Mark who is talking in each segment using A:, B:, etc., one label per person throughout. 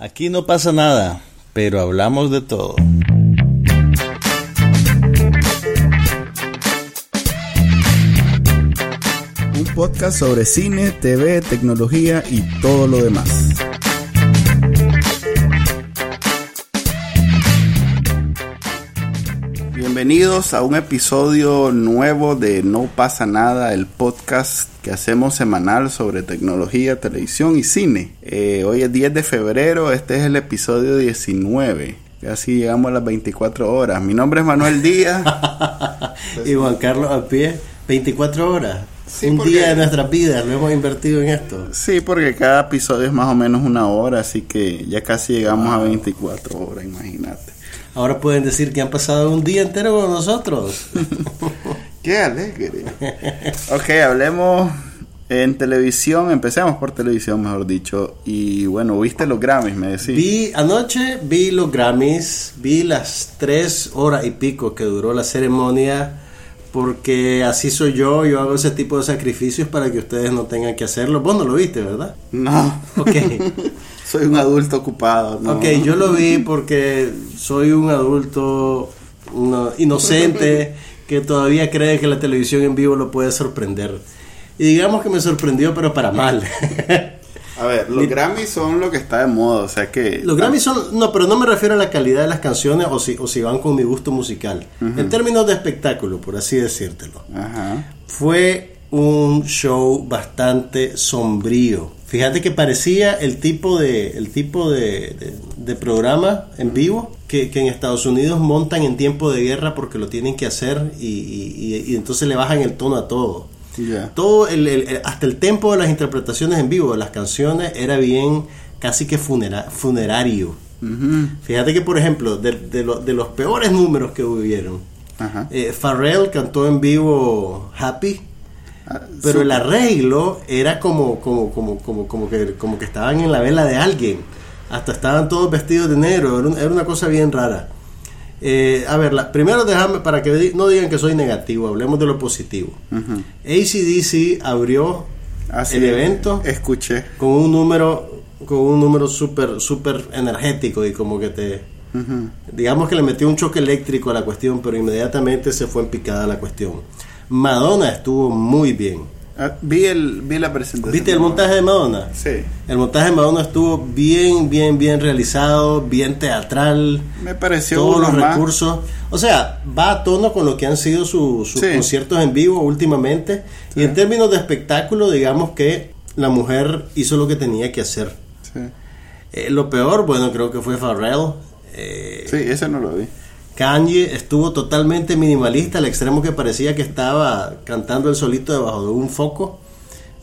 A: Aquí no pasa nada, pero hablamos de todo.
B: Un podcast sobre cine, TV, tecnología y todo lo demás. Bienvenidos a un episodio nuevo de No pasa nada, el podcast que hacemos semanal sobre tecnología, televisión y cine. Eh, hoy es 10 de febrero, este es el episodio 19. Casi llegamos a las 24 horas. Mi nombre es Manuel Díaz.
A: y Juan Carlos a pie, 24 horas.
B: Sí,
A: un
B: porque-
A: día de nuestra vida, lo hemos invertido en esto.
B: Sí, porque cada episodio es más o menos una hora, así que ya casi llegamos a 24 horas, imagínate.
A: Ahora pueden decir que han pasado un día entero con nosotros.
B: Qué alegre. ok, hablemos en televisión, empecemos por televisión, mejor dicho. Y bueno, ¿viste los Grammys? Me decís.
A: Vi anoche, vi los Grammys, vi las tres horas y pico que duró la ceremonia, porque así soy yo, yo hago ese tipo de sacrificios para que ustedes no tengan que hacerlo. Vos no lo viste, ¿verdad?
B: No,
A: Ok.
B: soy un adulto ocupado. ¿no?
A: Ok, yo lo vi porque soy un adulto no, inocente que todavía cree que la televisión en vivo lo puede sorprender. Y digamos que me sorprendió, pero para mal.
B: A ver, los Grammys son lo que está de moda, o sea que...
A: Los Grammys son, no, pero no me refiero a la calidad de las canciones o si, o si van con mi gusto musical. En términos de espectáculo, por así decírtelo. Fue un show bastante sombrío. Fíjate que parecía el tipo de, el tipo de, de- de programa en vivo que, que en Estados Unidos montan en tiempo de guerra porque lo tienen que hacer y, y- entonces le bajan el tono a todo. Todo el, hasta el tempo de las interpretaciones en vivo de las canciones era bien casi que funera- funerario. Fíjate que por ejemplo de, de lo- de los peores números que hubieron eh, Pharrell cantó en vivo Happy,
B: Ah,
A: pero el arreglo era como, como, como, como, como, que, como que estaban en la vela de alguien. Hasta estaban todos vestidos de negro. Era, un- era una cosa bien rara. Eh, a ver, la- primero déjame para que di- no digan que soy negativo, hablemos de lo positivo.
B: Ujú.
A: ACDC abrió
B: Así
A: el evento
B: Escuché.
A: con un número con un número súper súper energético y como que te digamos que le metió un choque eléctrico a la cuestión, pero inmediatamente se fue en picada la cuestión. Madonna estuvo muy bien.
B: Ah, vi, el, vi la presentación.
A: ¿Viste el montaje de Madonna?
B: Sí.
A: El montaje de Madonna estuvo bien, bien, bien realizado, bien teatral.
B: Me pareció
A: Todos los
B: más.
A: recursos. O sea, va a tono con lo que han sido su- sus
B: Sí.
A: conciertos en vivo últimamente. Y en términos de espectáculo, digamos que la mujer hizo lo que tenía que hacer.
B: Sí.
A: Eh, lo peor, bueno, creo que fue Pharrell. Eh,
B: Sí, ese no lo vi.
A: Kanye estuvo totalmente minimalista al extremo que parecía que estaba cantando el solito debajo de un foco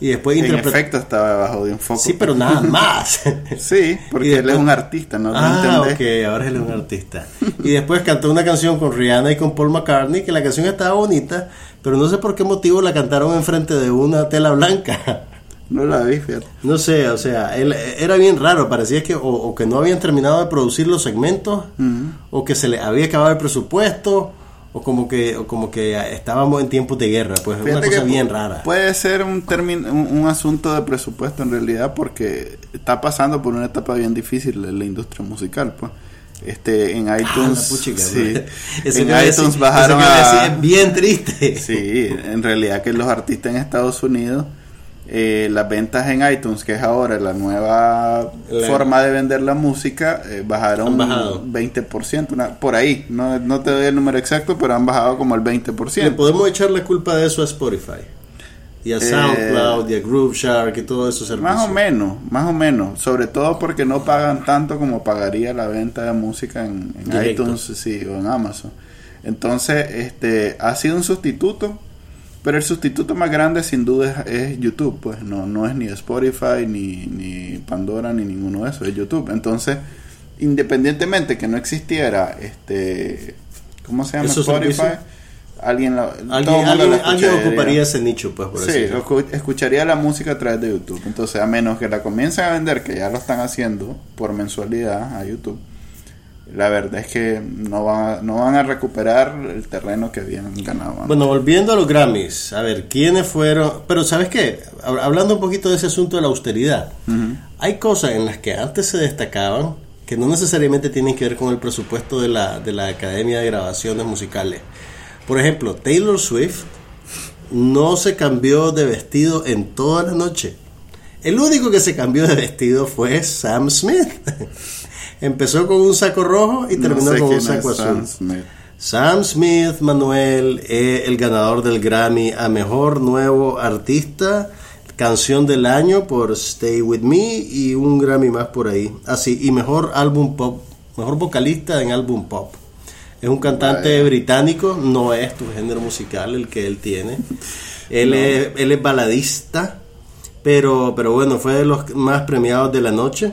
A: y después
B: En efecto estaba debajo de un foco.
A: Sí, pero nada más.
B: Sí, porque él es un artista, ¿no? ¿No
A: ah,
B: entendés?
A: ok, ahora él es un artista. Y después cantó una canción con Rihanna y con Paul McCartney, que la canción estaba bonita, pero no sé por qué motivo la cantaron enfrente de una tela blanca.
B: No la vi, fíjate.
A: No sé, o sea, él, era bien raro, parecía que o, o que no habían terminado de producir los segmentos, o que se le había acabado el presupuesto, o como que o como que estábamos en tiempos de guerra, pues es una
B: Fíjate
A: cosa bien rara.
B: Puede ser un, un, un asunto de presupuesto en realidad porque está pasando por una etapa bien difícil en la industria musical, pues. Este, en
A: Ah,
B: iTunes,
A: puchica,
B: sí, en iTunes bajaron
A: eso
B: a...
A: es bien triste.
B: Sí, en realidad que los artistas en Estados Unidos, eh, las ventas en iTunes, que es ahora la nueva
A: La-
B: forma de vender la música, eh, bajaron
A: bajado.
B: 20%, una- por ahí, no, no te doy el número exacto, pero han bajado como el
A: Le
B: 20%.
A: podemos echar la culpa de eso a Spotify. Y a
B: Eh,
A: SoundCloud, y a Groove Shark y todos esos servicios.
B: Más o menos, más o menos, sobre todo porque no pagan tanto como pagaría la venta de música en, en iTunes sí, o en Amazon. Entonces, este, ha sido un sustituto, pero el sustituto más grande sin duda es, es YouTube, pues no, no es ni Spotify, ni, ni Pandora, ni ninguno de esos, es YouTube. Entonces, independientemente que no existiera, este, ¿cómo se llama?
A: ¿Esos
B: Spotify,
A: servicios?
B: alguien, la,
A: Alguien, alguien- ocuparía ese nicho, pues, por
B: Sí, escucharía la música a través de YouTube. Entonces, a menos que la comiencen a vender, que ya lo están haciendo por mensualidad a YouTube, la verdad es que no van, a, no van a recuperar el terreno que habían ganado.
A: Bueno, volviendo a los Grammys, a ver, ¿quiénes fueron? Pero ¿sabes qué? Hab- Hablando un poquito de ese asunto de la austeridad, hay cosas en las que antes se destacaban que no necesariamente tienen que ver con el presupuesto de la, de la Academia de Grabaciones Musicales. Por ejemplo, Taylor Swift no se cambió de vestido en toda la noche. El único que se cambió de vestido fue Sam Smith. Empezó con un saco rojo y
B: No
A: terminó
B: sé
A: con un saco azul.
B: Sam Smith.
A: Sam Smith, Manuel, es el ganador del Grammy a Mejor Nuevo Artista, Canción del Año por Stay With Me y un Grammy más por ahí. Así, y Mejor Álbum Pop, Mejor Vocalista en Álbum Pop. Es un cantante
B: Vaya.
A: británico, no es tu género musical el que él tiene. Él, es, él es baladista, pero, pero bueno, fue de los más premiados de la noche.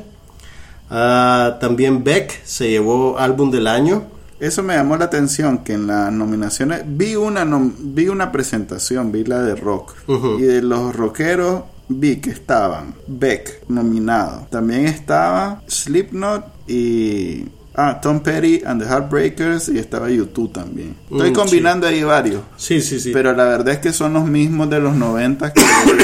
A: Ah, también Beck se llevó Álbum del Año.
B: Eso me llamó la atención que en las nominaciones vi una nom- vi una presentación, vi la de rock y de los rockeros vi que estaban Beck nominado. También estaba Slipknot y ah, Tom Petty and the Heartbreakers y estaba YouTube también. Estoy
A: Mm,
B: combinando ahí varios.
A: Sí, sí, sí.
B: Pero la verdad es que son los mismos de los 90 que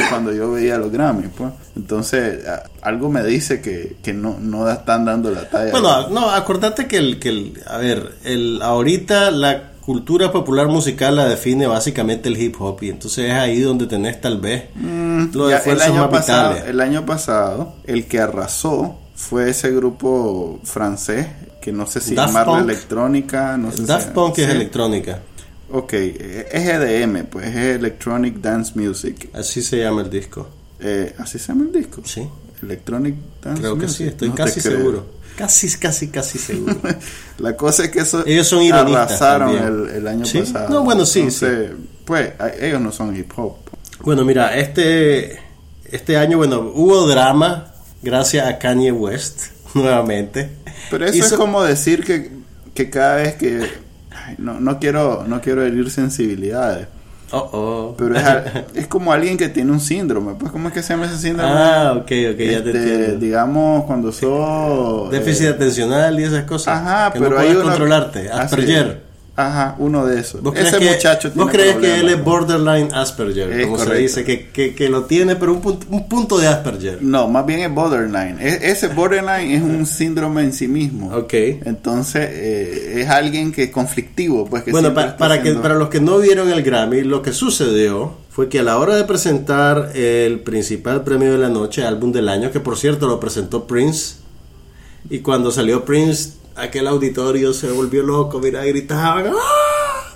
B: cuando yo veía los Grammy, pues. Entonces, algo me dice que, que no, no están dando la talla.
A: Bueno, no, acordate que el, que el, a ver, el, ahorita la cultura popular musical la define básicamente el hip hop y entonces es ahí donde tenés tal vez
B: Mm,
A: los
B: ya el año pasado,
A: vitales.
B: el año pasado, el que arrasó fue ese grupo francés que no sé si
A: Daft
B: llamarlo
A: Punk.
B: electrónica, no sé
A: Daft
B: si-
A: Punk es
B: sí.
A: electrónica,
B: Ok, eh, es EDM, pues es Electronic Dance Music.
A: así se llama el disco.
B: Eh, ¿Así se llama el disco?
A: Sí,
B: Electronic Dance
A: creo que
B: Music.
A: sí, estoy
B: No te
A: casi
B: creo.
A: seguro. Casi, casi, casi seguro.
B: La cosa es que eso
A: Ellos son
B: arrasaron el, el año
A: ¿Sí?
B: pasado.
A: No, bueno, sí,
B: Entonces, Pues a- ellos no son hip hop.
A: Bueno, mira, este, este año, bueno, hubo drama gracias a Kanye West, nuevamente.
B: Pero eso
A: Hizo-
B: es como decir que, que cada vez que ay, no, no quiero no quiero herir sensibilidades,
A: Oh, oh.
B: pero es, es como alguien que tiene un síndrome, pues ¿cómo es que se llama ese síndrome?
A: Ah, ok, ok, ya te
B: Este,
A: entiendo.
B: digamos cuando sos
A: Déficit
B: eh,
A: atencional y esas cosas.
B: Ajá,
A: que
B: pero
A: no
B: hay
A: puedes controlarte. Asperger.
B: Ajá, uno de esos.
A: ¿Vos
B: Ese
A: que,
B: muchacho
A: ¿Vos
B: tiene
A: crees que él es borderline Asperger?
B: Es
A: como se dice, que, que, que lo tiene, pero un punto, un punto de Asperger.
B: No, más bien es borderline. E- ese borderline es un síndrome en sí mismo.
A: Ok.
B: Entonces, eh, es alguien que es conflictivo, pues que
A: Bueno, pa- para, que,
B: haciendo-
A: para los que no vieron el Grammy, lo que sucedió fue que a la hora de presentar el principal premio de la noche, álbum del año, que por cierto lo presentó Prince, y cuando salió Prince, aquel auditorio se volvió loco, mira, gritaban. ¡Ah!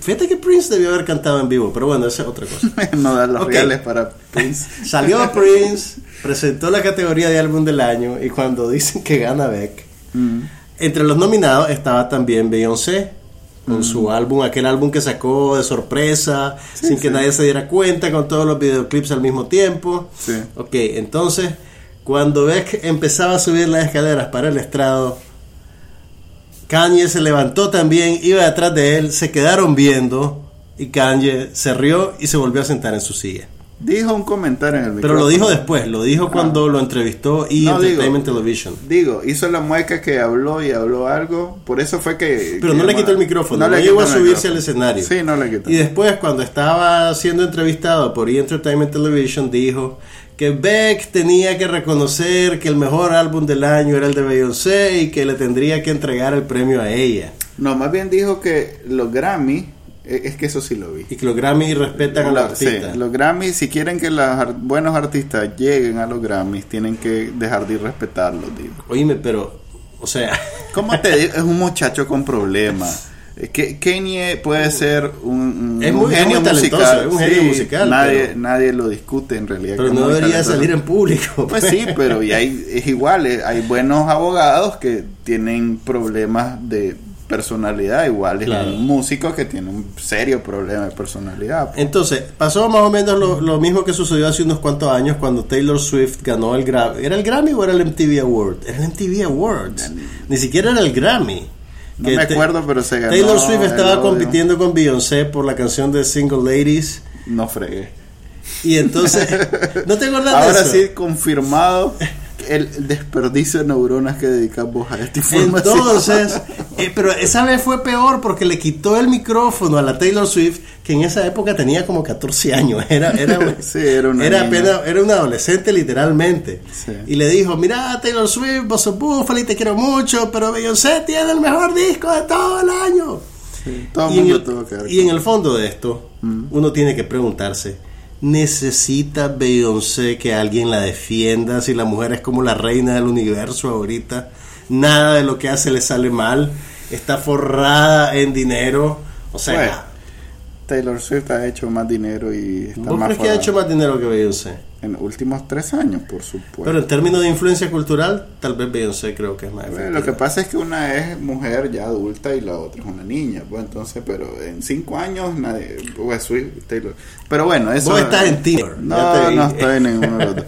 A: Fíjate que Prince debió haber cantado en vivo, pero bueno, esa es otra cosa.
B: no da los
A: Ok.
B: reales para Prince.
A: Salió Prince, presentó la categoría de álbum del año, y cuando dicen que gana Beck,
B: Mm.
A: entre los nominados estaba también Beyoncé con su álbum, aquel álbum que sacó de sorpresa, sin que nadie se diera cuenta, con todos los videoclips al mismo tiempo.
B: Sí.
A: Ok, entonces, cuando Beck empezaba a subir las escaleras para el estrado, Kanye se levantó también, iba detrás de él, se quedaron viendo y Kanye se rió y se volvió a sentar en su silla.
B: Dijo un comentario en el
A: Pero
B: micrófono.
A: lo dijo después, lo dijo cuando lo entrevistó y
B: No, digo-
A: Entertainment Television.
B: Digo, hizo la mueca que habló y habló algo. Por eso fue que.
A: Pero
B: que
A: no le quitó el micrófono, no,
B: le
A: llegó a subirse al escenario.
B: Sí, no le quitó.
A: Y después, cuando estaba siendo entrevistado por E! Entertainment Television, dijo que Beck tenía que reconocer que el mejor álbum del año era el de Beyoncé y que le tendría que entregar el premio a ella.
B: No, más bien dijo que los Grammy. Eh, Es que eso sí lo vi.
A: Y que los Grammy respetan a los
B: sí,
A: artistas.
B: los Grammys, si quieren que los ar- buenos artistas lleguen a los Grammys, tienen que dejar de irrespetarlos, digo.
A: Oíme, pero, o sea,
B: ¿Cómo te digo? Es un muchacho con problemas. Eh, Que Kanye puede ser un,
A: Es
B: un
A: muy-
B: genio
A: muy
B: musical.
A: es un genio musical,
B: Nadie,
A: pero-
B: nadie lo discute en realidad.
A: pero no debería salir en público.
B: Pues sí, pero y hay, es igual, eh, hay buenos abogados que tienen problemas de personalidad, igual es
A: Claro.
B: un músico que tiene un serio problema de personalidad.
A: Entonces, pasó más o menos lo, lo mismo que sucedió hace unos cuantos años cuando Taylor Swift ganó el Grammy. ¿Era el Grammy o era el MTV Award? Era el MTV Awards. Ni siquiera era el Grammy.
B: No me acuerdo, pero se ganó.
A: Taylor Swift estaba compitiendo con Beyoncé por la canción de Single Ladies.
B: No fregué.
A: Y entonces, ¿no te acuerdas de
B: Ahora
A: eso?
B: sí, confirmado. el desperdicio de neuronas que dedicamos a esta información.
A: Entonces, eh, pero esa vez fue peor porque le quitó el micrófono a la Taylor Swift, que en esa época tenía como 14 años. Era, era,
B: Sí, era una
A: era, apenas- era una adolescente literalmente.
B: Sí.
A: Y le dijo, mira Taylor Swift, vos sos búfala y te quiero mucho, pero Beyoncé tiene el mejor disco de todo el año.
B: Todo el
A: y, en
B: mundo
A: el,
B: que ver
A: y en el fondo de esto, uno tiene que preguntarse, ¿necesita Beyoncé que alguien la defienda si la mujer es como la reina del universo ahorita? Nada de lo que hace le sale mal, está forrada en dinero, o sea...
B: Taylor Swift ha hecho más dinero y está
A: ¿Vos
B: más
A: crees que ha hecho más dinero que Beyoncé?
B: en los últimos tres años, por supuesto.
A: Pero en términos de influencia cultural, tal vez Beyoncé creo que es más
B: Bueno, lo que pasa es que una es mujer ya adulta y la otra es una niña, pues entonces, pero en cinco años nadie, pues Swift, Taylor. Pero bueno, eso.
A: Vos estás en ya
B: No, no estoy en ninguno de los dos.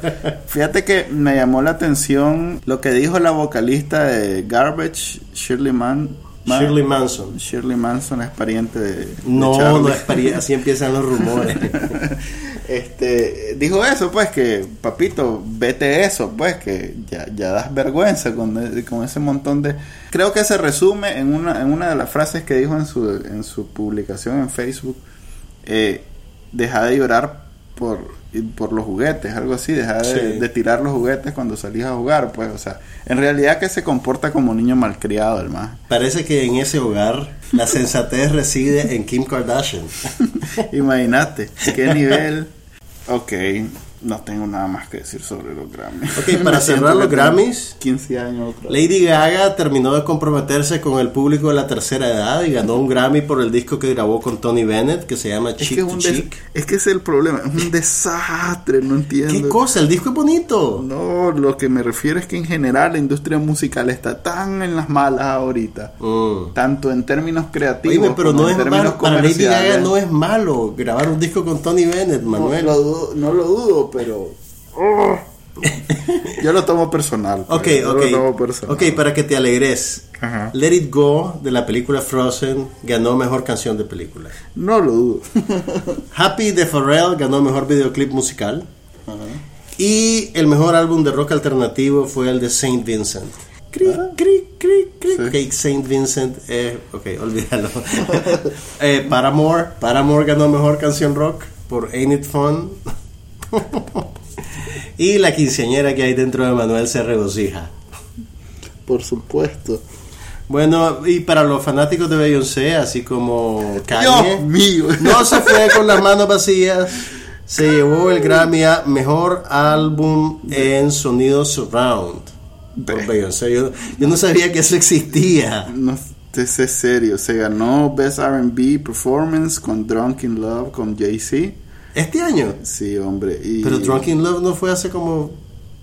B: Fíjate que me llamó la atención lo que dijo la vocalista de Garbage, Shirley Man. Man-
A: Shirley Manson.
B: Shirley Manson es pariente de.
A: No, no es pari- así empiezan los rumores.
B: este dijo eso pues que papito vete eso pues que ya, ya das vergüenza con, con ese montón de creo que se resume en una en una de las frases que dijo en su en su publicación en Facebook eh, deja de llorar por por los juguetes algo así deja de,
A: Sí.
B: de tirar los juguetes cuando salís a jugar pues o sea en realidad que se comporta como un niño malcriado el más
A: Parece que en ese hogar la sensatez reside en Kim Kardashian.
B: imagínate qué nivel ok no tengo nada más que decir sobre los Grammys
A: Ok, para cerrar los Grammys,
B: 15 años otra vez.
A: Lady Gaga terminó de comprometerse con el público de la tercera edad y ganó un Grammy por el disco que grabó con Tony Bennett que se llama
B: Es
A: Cheek
B: que es,
A: to Cheek.
B: es que es el problema, es un desastre, no entiendo.
A: ¿Qué cosa? El disco es bonito.
B: No, lo que me refiero es que en general la industria musical está tan en las malas ahorita,
A: Mm.
B: tanto en términos creativos
A: Oíme, pero
B: como
A: no
B: en
A: es
B: términos
A: malo, para Lady Gaga no es malo grabar un disco con Tony Bennett,
B: No,
A: Manuel.
B: lo dudo, no lo dudo, pero yo lo tomo personal. pues,
A: Ok,
B: yo
A: ok.
B: Lo tomo personal.
A: Ok, para que te alegres.
B: Ajá.
A: Let It Go de la película Frozen ganó mejor canción de película.
B: No lo dudo.
A: Happy de Pharrell ganó mejor videoclip musical. Y el mejor álbum de rock alternativo fue el de Saint Vincent. Cri, cri, cri, cri.
B: Ah. Sí.
A: Ok, Saint Vincent, eh, ok, olvídalo. eh, Paramore, Paramore ganó mejor canción rock por Ain't It Fun. Y la quinceañera que hay dentro de Manuel se regocija.
B: Por supuesto.
A: Bueno, y para los fanáticos de Beyoncé, así como Kanye,
B: Dios mío.
A: no se fue con las manos vacías. Se llevó el Grammy a Mejor Álbum en Sonido Surround. Por. Beyoncé. Yo, yo no sabía que eso existía.
B: No te sé serio. Se ganó Best RB Performance con Drunk in Love con Jay-Z.
A: Este año.
B: Sí, hombre. Y
A: Pero Drunk in Love no fue hace como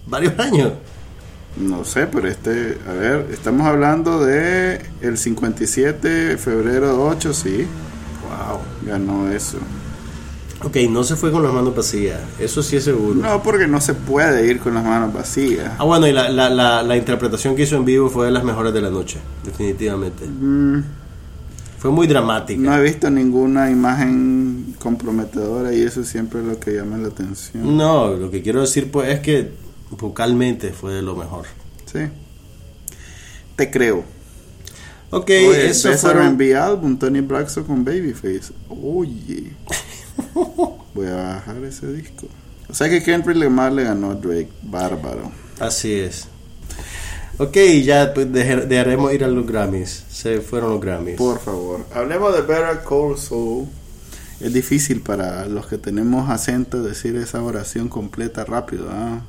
A: varios años.
B: No sé, pero este. A ver, estamos hablando de el 57, febrero 8, sí.
A: Wow.
B: Ganó eso.
A: Ok, no se fue con las manos vacías. Eso sí es seguro.
B: No, porque no se puede ir con las manos vacías.
A: Ah, bueno, y la, la, la, la interpretación que hizo en vivo fue de las mejores de la noche. Definitivamente.
B: Mm,
A: Fue muy dramática.
B: no he visto ninguna imagen comprometedora y eso siempre es lo que llama la atención.
A: No, lo que quiero decir pues es que vocalmente fue de lo mejor.
B: Sí. Te creo.
A: Ok,
B: Oye,
A: eso fueron-
B: R&B álbum, Tony Braxton con Babyface. Oye. Voy a bajar ese disco. O sea que Kendrick Lamar le ganó a Drake. Bárbaro.
A: Así es. Ok, ya pues, dejar- dejaremos ir a los Grammys. Se fueron los Grammys.
B: Por favor. Hablemos de Better Call Saul. Es difícil para los que tenemos acento decir esa oración completa rápido. ¿ah?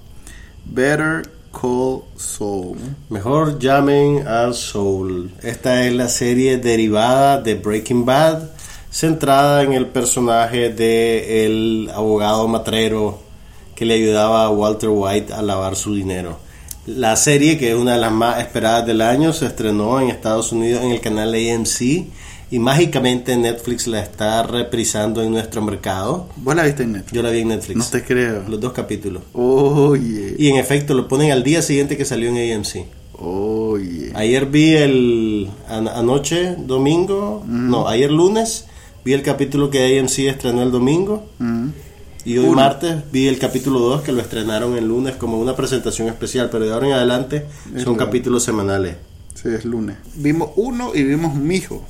B: Better Call Saul.
A: Mejor llamen a Soul. Esta es la serie derivada de Breaking Bad, centrada en el personaje de el abogado matrero que le ayudaba a Walter White a lavar su dinero. La serie, que es una de las más esperadas del año, se estrenó en Estados Unidos en el canal AMC y mágicamente Netflix la está reprisando en nuestro mercado.
B: ¿Vos la viste en Netflix?
A: Yo la vi en Netflix.
B: No te creo.
A: Los dos capítulos.
B: Oye.
A: Y en efecto lo ponen al día siguiente que salió en AMC.
B: Oye.
A: Ayer vi el an- anoche, domingo, no, ayer lunes vi el capítulo que AMC estrenó el domingo
B: Mm.
A: Y hoy
B: Uno.
A: martes vi el capítulo 2 que lo estrenaron el lunes como una presentación especial, pero de ahora en adelante
B: Es
A: son capítulos semanales,
B: Sí, es lunes. Vimos uno y vimos Mijo.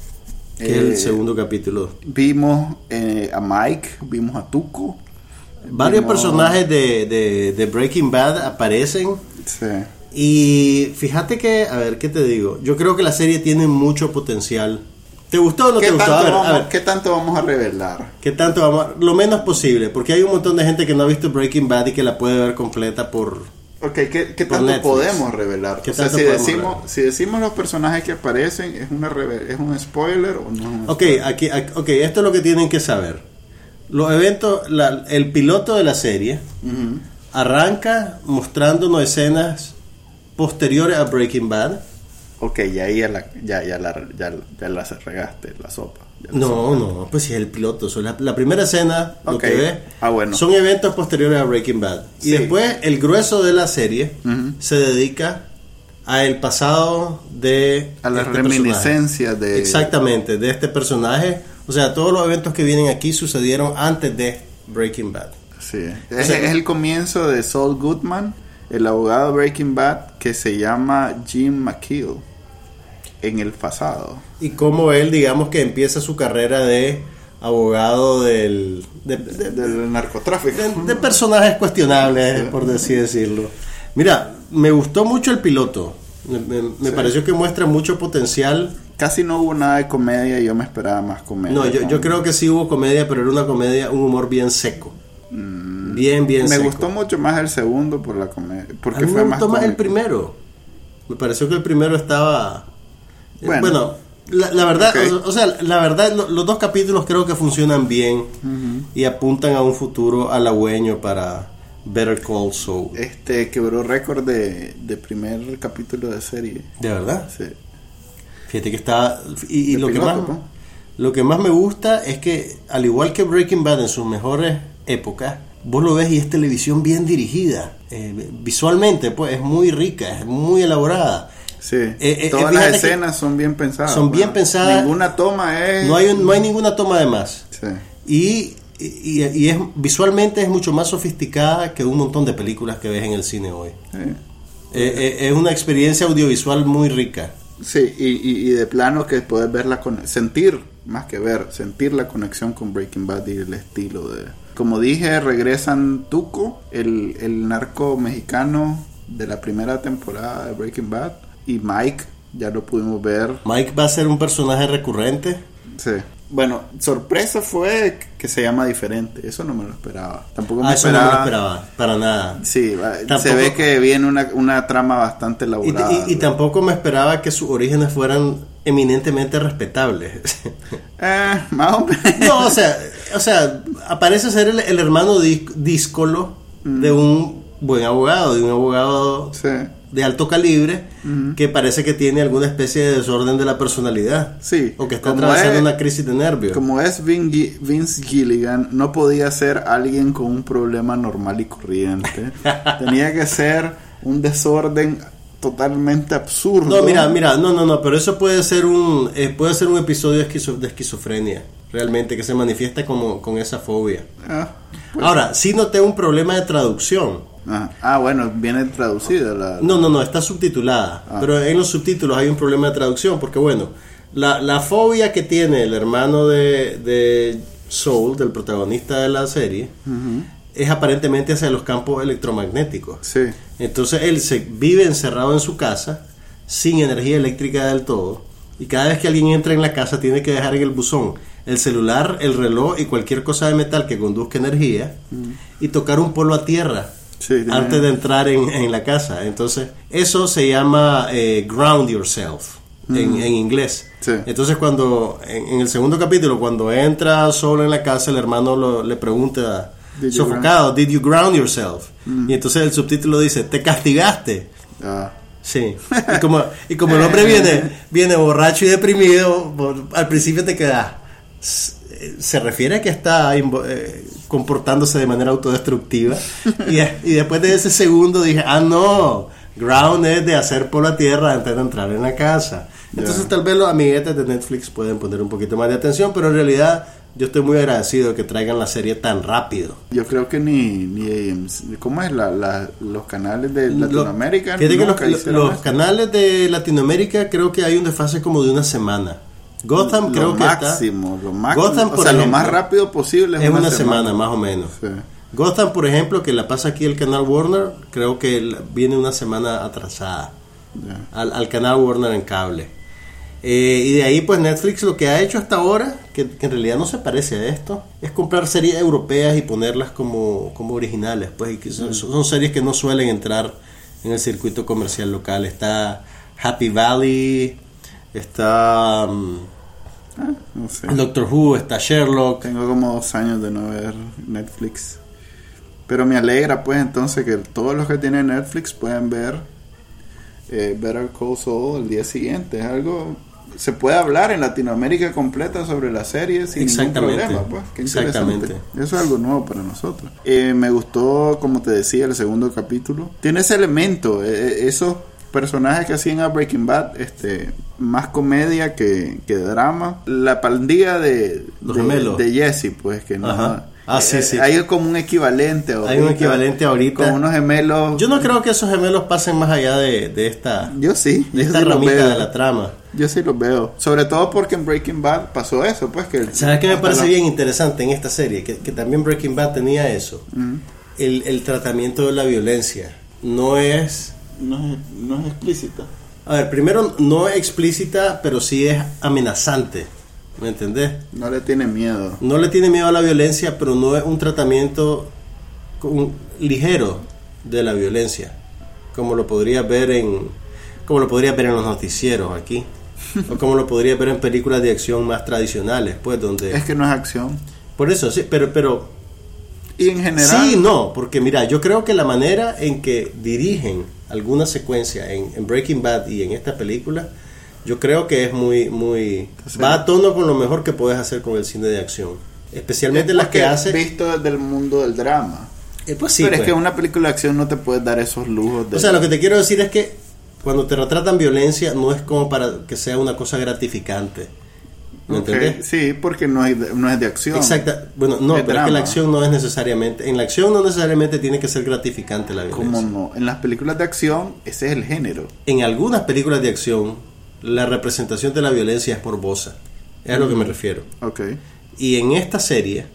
A: que es
B: Eh,
A: el segundo capítulo.
B: Vimos eh, a Mike, vimos a Tuco.
A: Varios
B: vimos-
A: personajes de, de- de Breaking Bad aparecen
B: Sí.
A: y fíjate que, a ver, ¿qué te digo? Yo creo que la serie tiene mucho potencial. ¿Te gustó o no
B: ¿Qué,
A: te gustó? A ver, a
B: vamos,
A: ver,
B: qué tanto vamos a revelar?
A: ¿qué tanto vamos? a- Lo menos posible, porque hay un montón de gente que no ha visto Breaking Bad y que la puede ver completa por...
B: Ok, ¿qué, qué
A: Por
B: tanto
A: Netflix.
B: podemos revelar?
A: ¿Qué
B: o sea, si decimos,
A: revelar?
B: si decimos los personajes que aparecen, ¿es, una reve- ¿es un spoiler o no? es un
A: Ok,
B: spoiler?
A: aquí, aquí- ok, esto es lo que tienen que saber. Los eventos, la- el piloto de la serie
B: Ujú.
A: arranca mostrándonos escenas posteriores a Breaking Bad.
B: Ok, ya ahí ya la, ya, ya la, ya, ya la regaste, la sopa. La
A: No,
B: sopa.
A: no, pues si es el piloto. o sea, la, la primera escena, lo
B: Ok.
A: que ve,
B: Ah, bueno.
A: son eventos posteriores a Breaking Bad. Y después el grueso de la serie se dedica a el pasado de
B: A las
A: este personaje.
B: reminiscencias de...
A: Exactamente, de este personaje. O sea, todos los eventos que vienen aquí sucedieron antes de Breaking Bad.
B: Sí. Es,
A: sea-
B: es el comienzo de Saul Goodman, el abogado Breaking Bad, que se llama Jim McKeel en el pasado.
A: Y cómo él, digamos que empieza su carrera de abogado del, de, de-
B: Del narcotráfico.
A: de- de personajes cuestionables, por así decirlo. Mira, me gustó mucho el piloto. Me, me- me
B: Sí.
A: pareció que muestra mucho potencial.
B: Casi no hubo nada de comedia y yo me esperaba más comedia.
A: No, yo, yo creo que sí hubo comedia, pero era una comedia, un humor bien seco. Bien, bien.
B: Me
A: seco.
B: gustó mucho más el segundo por la comedia.
A: A
B: Porque
A: mí me
B: fue más
A: gustó más el primero. Me pareció que el primero estaba. eh,
B: Bueno.
A: Bueno, la, la verdad, o, o sea, la verdad, lo- los dos capítulos creo que funcionan bien y apuntan a un futuro halagüeño para Better Call Saul.
B: Este quebró récord de, de primer capítulo de serie.
A: De verdad.
B: Sí.
A: Fíjate que está. Y, lo, que más,
B: pues.
A: lo que más me gusta es que, al igual que Breaking Bad en sus mejores épocas, vos lo ves y es televisión bien dirigida. Eh, visualmente, pues es muy rica, es muy elaborada.
B: Sí.
A: eh,
B: Todas las escenas son bien pensadas.
A: son bien
B: bueno.
A: pensadas.
B: Ninguna toma es.
A: No hay, un- no hay ninguna toma de más.
B: Sí.
A: Y, y, y es, visualmente es mucho más sofisticada que un montón de películas que ves en el cine hoy.
B: Sí.
A: Eh, eh, es una experiencia audiovisual muy rica.
B: Sí, y, y, y de plano que puedes verla con sentir, más que ver, sentir la conexión con Breaking Bad y el estilo de... Como dije, regresan Tuco, el, el narco mexicano de la primera temporada de Breaking Bad, y Mike, ya lo pudimos ver.
A: Mike va a ser un personaje recurrente.
B: Sí. Bueno, sorpresa fue que se llama diferente, eso no me lo esperaba. Tampoco me
A: Ah, eso no me
B: esperaba...
A: lo esperaba, para nada.
B: Sí, va- se
A: Tampoco-
B: ve que viene una, una trama bastante
A: Y,
B: elaborada.
A: y- y tampoco me esperaba que sus orígenes fueran eminentemente respetables.
B: Eh, más o menos.
A: no, o sea, o sea, aparece ser el, el hermano díscolo de un buen abogado, de un abogado
B: Sí.
A: de alto calibre
B: Ujú.
A: que parece que tiene alguna especie de desorden de la personalidad.
B: Sí,
A: O que está
B: como
A: atravesando
B: es-
A: una crisis de nervios.
B: Como es Vince Gilligan, no podía ser alguien con un problema normal y corriente. Tenía que ser un desorden totalmente absurdo.
A: No, mira, mira, no, no, no, pero eso puede ser un eh, puede ser un episodio de, esquizo- de esquizofrenia, realmente que se manifiesta como con esa fobia.
B: Ah, pues-
A: Ahora, sí noté un problema de traducción.
B: ah, ah, bueno, viene traducida la...
A: No, no, no, está subtitulada.
B: Ah.
A: Pero en los subtítulos hay un problema de traducción, porque bueno, la, la fobia que tiene el hermano de, de Soul, del protagonista de la serie, es aparentemente hacia los campos electromagnéticos.
B: Sí,
A: Entonces él se vive encerrado en su casa, sin energía eléctrica del todo, y cada vez que alguien entra en la casa tiene que dejar en el buzón el celular, el reloj y cualquier cosa de metal que conduzca energía, y tocar un polo a tierra
B: sí.
A: antes de entrar en, en la casa. Entonces, eso se llama eh, ground yourself en, en inglés.
B: Sí.
A: Entonces, cuando en, en el segundo capítulo, cuando entra solo en la casa, el hermano lo- le pregunta,
B: Did you
A: sofocado, ¿Did you ground yourself? Y entonces el subtítulo dice, ¿te castigaste?
B: Ah,
A: Sí. Y como, y como el hombre viene, viene borracho y deprimido, por- al principio te quedas. Se refiere a que está eh, comportándose de manera autodestructiva. Y, y después de ese segundo dije, ah, no, ground es de hacer por la tierra antes de entrar en la casa. Entonces
B: Ya.
A: tal vez los amiguetes de Netflix pueden poner un poquito más de atención, pero en realidad yo estoy muy agradecido de que traigan la serie tan rápido.
B: Yo creo que ni, ni ¿cómo es? La, la- los canales de Latinoamérica.
A: Que los, canales de Latinoamérica creo que hay un desfase como de una semana. Gotham
B: lo
A: creo que
B: máximo, lo máximo.
A: Gotham,
B: o
A: por
B: sea, lo más rápido posible
A: está. Es una semana, más o menos.
B: Sí.
A: Gotham, por ejemplo, que la pasa aquí el canal Warner, creo que viene una semana atrasada al canal Warner en cable. Eh, y de ahí, pues Netflix lo que ha hecho hasta ahora, que, que en realidad no se parece a esto, es comprar series europeas y ponerlas como, como originales. Pues y que son, son series que no suelen entrar en el circuito comercial local. Está Happy Valley, está mm,
B: Ah, no sé.
A: Doctor Who, está Sherlock.
B: Tengo como dos años de no ver Netflix. Pero me alegra pues entonces que todos los que tienen Netflix pueden ver eh, Better Call Saul el día siguiente. Es algo... Se puede hablar en Latinoamérica completa sobre la serie sin ningún
A: Exactamente.
B: problema. Pues. Qué interesante.
A: Exactamente.
B: Eso es algo nuevo para nosotros. Eh, me gustó, como te decía, el segundo capítulo. Tiene ese elemento, eh, eh, esos personajes que hacían a Breaking Bad, este, más comedia que, que drama. La pandilla de,
A: Los
B: de,
A: gemelos.
B: de Jesse, pues que no.
A: Ajá. Ah, sí,
B: eh,
A: sí.
B: Hay como un equivalente ahorita.
A: Hay un equivalente ahorita.
B: Con unos gemelos.
A: Yo no creo que esos gemelos pasen más allá de, de esta,
B: Yo sí.
A: de
B: yo
A: esta
B: sí
A: ramita de la trama.
B: Yo sí los veo. Sobre todo porque en Breaking Bad pasó eso, pues que.
A: ¿Sabes qué me parece
B: la-
A: bien interesante en esta serie? Que, que también Breaking Bad tenía eso.
B: Mm.
A: El, el tratamiento de la violencia. No es...
B: No es, no es explícita.
A: A ver, primero no es explícita, pero sí es amenazante. ¿Me entendés?
B: No le tiene miedo.
A: No le tiene miedo a la violencia, pero no es un tratamiento con- ligero de la violencia. Como lo podría ver en... Como lo podría ver en los noticieros aquí. o como lo podría ver en películas de acción más tradicionales, pues donde...
B: Es que no es acción.
A: Por eso, sí, pero... pero
B: Y en general.
A: Sí, no, porque mira, yo creo que la manera en que dirigen alguna secuencia en, en Breaking Bad y en esta película, yo creo que es muy, muy,
B: Sí.
A: va a tono con lo mejor que puedes hacer con el cine de acción, especialmente
B: Es
A: las que hace.
B: Visto desde el mundo del drama.
A: Eh, pues sí,
B: Pero es
A: pues.
B: que una película de acción no te puede dar esos lujos de.
A: o sea, lo que te quiero decir es que cuando te retratan violencia no es como para que sea una cosa gratificante, ¿me
B: Ok,
A: entendés?
B: Sí, porque no, hay no es de acción.
A: Exacta, bueno, no,
B: Es
A: pero es que la acción no es necesariamente, en la acción no necesariamente tiene que ser gratificante la violencia.
B: ¿Cómo no? En las películas de acción, ese es el género.
A: en algunas películas de acción la representación de la violencia es morbosa. Es a lo que me refiero.
B: Ok.
A: Y en esta serie,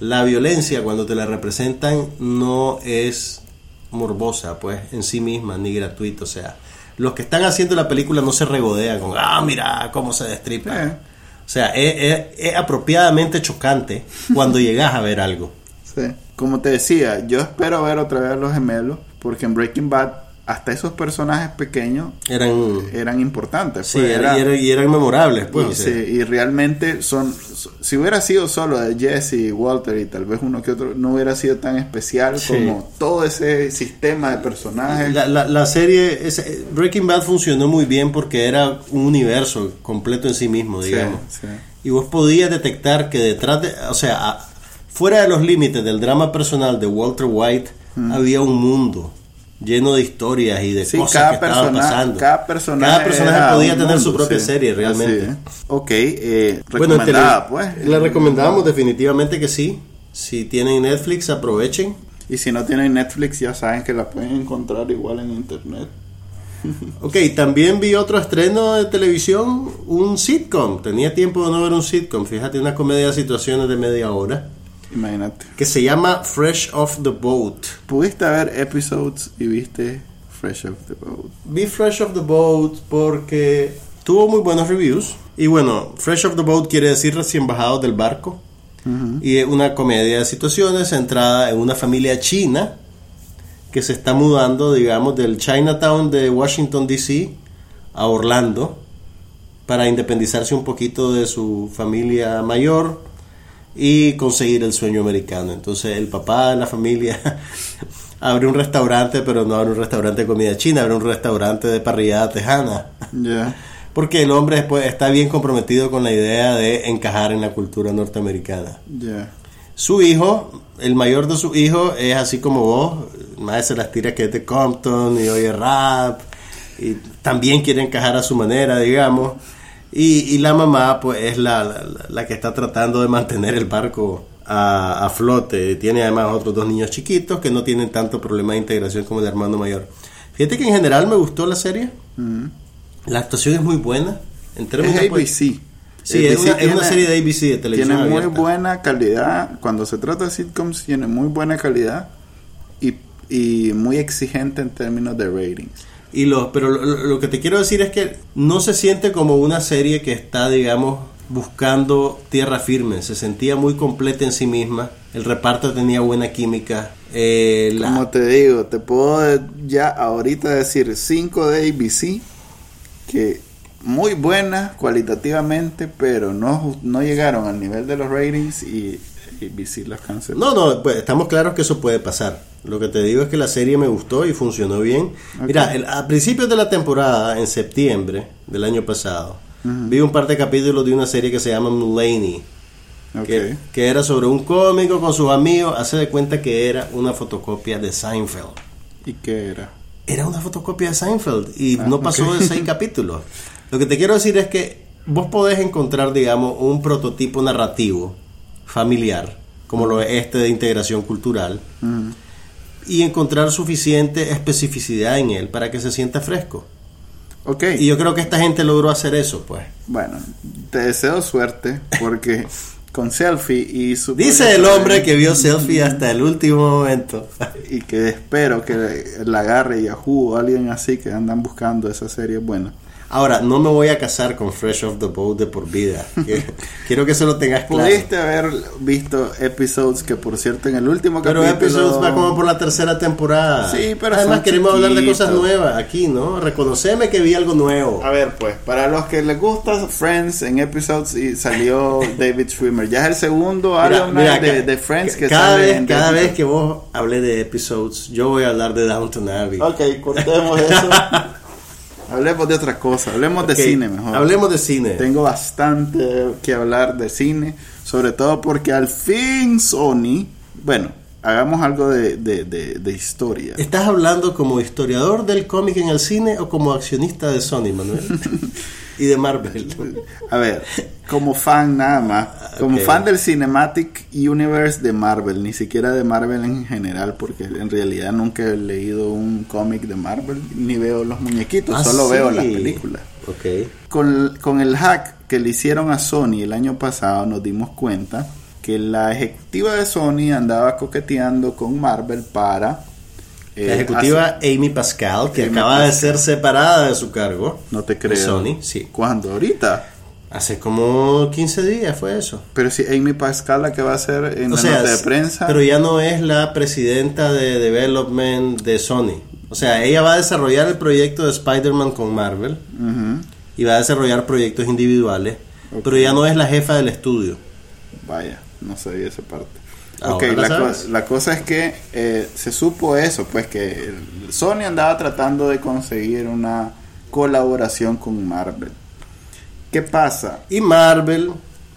A: la violencia cuando te la representan no es morbosa, pues en sí misma, ni gratuita. O sea, los que están haciendo la película no se regodean con, ah, mira cómo se destripa.
B: Eh.
A: O sea, es, es- es apropiadamente chocante cuando llegas a ver algo.
B: Sí. Como te decía, yo espero ver otra vez a los gemelos, porque en Breaking Bad hasta esos personajes pequeños
A: Eran,
B: eran importantes.
A: sí,
B: pues,
A: era- y,
B: era-
A: eran, y eran memorables, pues.
B: y, sí, y realmente son si hubiera sido solo de Jesse, Walter y tal vez uno que otro no hubiera sido tan especial
A: Sí.
B: como todo ese sistema de personajes
A: La, la, la serie eh, Breaking Bad funcionó muy bien porque era un universo completo en sí mismo, digamos.
B: sí.
A: Y vos podías detectar que detrás de, o sea, a- fuera de los límites del drama personal de Walter White, había un mundo lleno de historias y de
B: Sí,
A: cosas
B: cada,
A: que estaban
B: persona,
A: pasando.
B: cada personaje,
A: Cada personaje
B: era
A: podía tener su propia
B: sí.
A: serie, realmente.
B: Ok, eh,
A: Bueno, en
B: recomendada, pues.
A: La recomendamos definitivamente que sí. Si tienen Netflix, aprovechen.
B: Y si no tienen Netflix, ya saben que la pueden encontrar igual en internet.
A: Ok, también vi otro estreno de televisión, un sitcom. Tenía tiempo de no ver un sitcom. Fíjate, una comedia de situaciones de media hora.
B: Imagínate.
A: Que se llama Fresh Off the Boat.
B: Pudiste ver episodes y viste Fresh Off the Boat.
A: Vi Fresh Off the Boat porque tuvo muy buenos reviews. Y bueno, Fresh Off the Boat quiere decir recién bajados del barco. Y es una comedia de situaciones centrada en una familia china que se está mudando, digamos, del Chinatown de Washington, D.C. a Orlando para independizarse un poquito de su familia mayor y conseguir el sueño americano. Entonces el papá de la familia abre un restaurante, pero no abre un restaurante de comida china, abre un restaurante de parrillada tejana. Porque el hombre después está bien comprometido con la idea de encajar en la cultura norteamericana. Su hijo, el mayor de sus hijos, es así como vos, más se las tira que es de Compton y oye rap, y también quiere encajar a su manera, digamos. Y, y la mamá, pues, es la, la, la que está tratando de mantener el barco a, a flote. Tiene además otros dos niños chiquitos que no tienen tanto problema de integración como el hermano mayor. Fíjate que en general me gustó la serie.
B: Mm.
A: La actuación es muy buena. En términos,
B: Es
A: pues,
B: ABC.
A: Sí, es una, es una
B: tiene-
A: serie de ABC de televisión.
B: Tiene muy
A: abierta.
B: buena calidad. Cuando se trata de sitcoms, tiene muy buena calidad y, y muy exigente en términos de ratings.
A: Y lo, pero lo, que te quiero decir es que no se siente como una serie que está, digamos, buscando tierra firme. Se sentía muy completa en sí misma. El reparto tenía buena química. Eh, la-
B: Como te digo, te puedo ya ahorita decir 5 de ABC que muy buenas cualitativamente, pero no, no llegaron al nivel de los ratings y ABC las canceló.
A: No, no, pues estamos claros que eso puede pasar. Lo que te digo es que la serie me gustó y funcionó bien.
B: Ok.
A: Mira, el- a principios de la temporada, en septiembre del año pasado, vi un par de capítulos de una serie que se llama Mulaney.
B: Ok.
A: que, que era sobre un cómico con sus amigos, hace de cuenta que era una fotocopia de Seinfeld.
B: ¿Y qué era?
A: Era una fotocopia de Seinfeld y
B: Ah,
A: no pasó
B: ok.
A: de seis capítulos. Lo que te quiero decir es que vos podés encontrar, digamos, un prototipo narrativo familiar, como lo es este de integración cultural,
B: Mm.
A: Y encontrar suficiente especificidad en él para que se sienta fresco.
B: Ok.
A: Y yo creo que esta gente logró hacer eso, pues.
B: Bueno, te deseo suerte porque con Selfie y su
A: Dice el hombre que vio selfie hasta el último momento.
B: y que espero que la agarre Yahoo o alguien así que andan buscando esa serie buena.
A: Ahora, no me voy a casar con Fresh Off the Boat de por vida. Quiero que eso lo tengas claro.
B: Pudiste haber visto episodes que por cierto en el último
A: Pero
B: capítulo
A: Episodes va como por la tercera temporada.
B: Sí, pero
A: Además queremos hablar de cosas
B: chiquitos.
A: nuevas aquí, ¿no? Reconoceme que vi algo nuevo.
B: A ver, pues, para los que les gusta Friends en episodes y salió David Schwimmer, ya es el segundo
A: mira,
B: de, de Friends que
A: cada
B: sale
A: vez,
B: en
A: cada vez que vos hablé de Episodes, yo voy a hablar de Downton Abbey.
B: Ok, cortemos eso. hablemos de otra cosa, hablemos de cine mejor.
A: Hablemos de cine.
B: Tengo bastante que hablar de cine, sobre todo porque al fin Sony, bueno, hagamos algo de, de, de- de historia.
A: ¿Estás hablando como historiador del cómic en el cine o como accionista de Sony, Manuel? y de Marvel.
B: A ver, como fan nada más, como fan del Cinematic Universe de Marvel, ni siquiera de Marvel en general, porque en realidad nunca he leído un cómic de Marvel, ni veo los muñequitos,
A: Ah,
B: solo veo las películas.
A: Ok.
B: Con, con el hack que le hicieron a Sony el año pasado nos dimos cuenta que la ejecutiva de Sony andaba coqueteando con Marvel para... eh,
A: La ejecutiva Amy Pascal, que
B: Amy
A: acaba de ser separada de su cargo.
B: no te creo.
A: Sony, sí.
B: ¿Cuándo? Ahorita.
A: Hace como 15 días fue eso.
B: Pero si Amy Pascal la que va a hacer en
A: O
B: la
A: sea,
B: nota de prensa...
A: pero ya no es la presidenta de development de Sony. O sea, ella va a desarrollar el proyecto de Spider-Man con Marvel y va a desarrollar proyectos individuales, pero ya no es la jefa del estudio.
B: Vaya, no sabía esa parte. Ok,
A: la
B: co- cosa es que eh, se supo eso, pues que Sony andaba tratando de conseguir una colaboración con Marvel. ¿Qué pasa?
A: Y Marvel,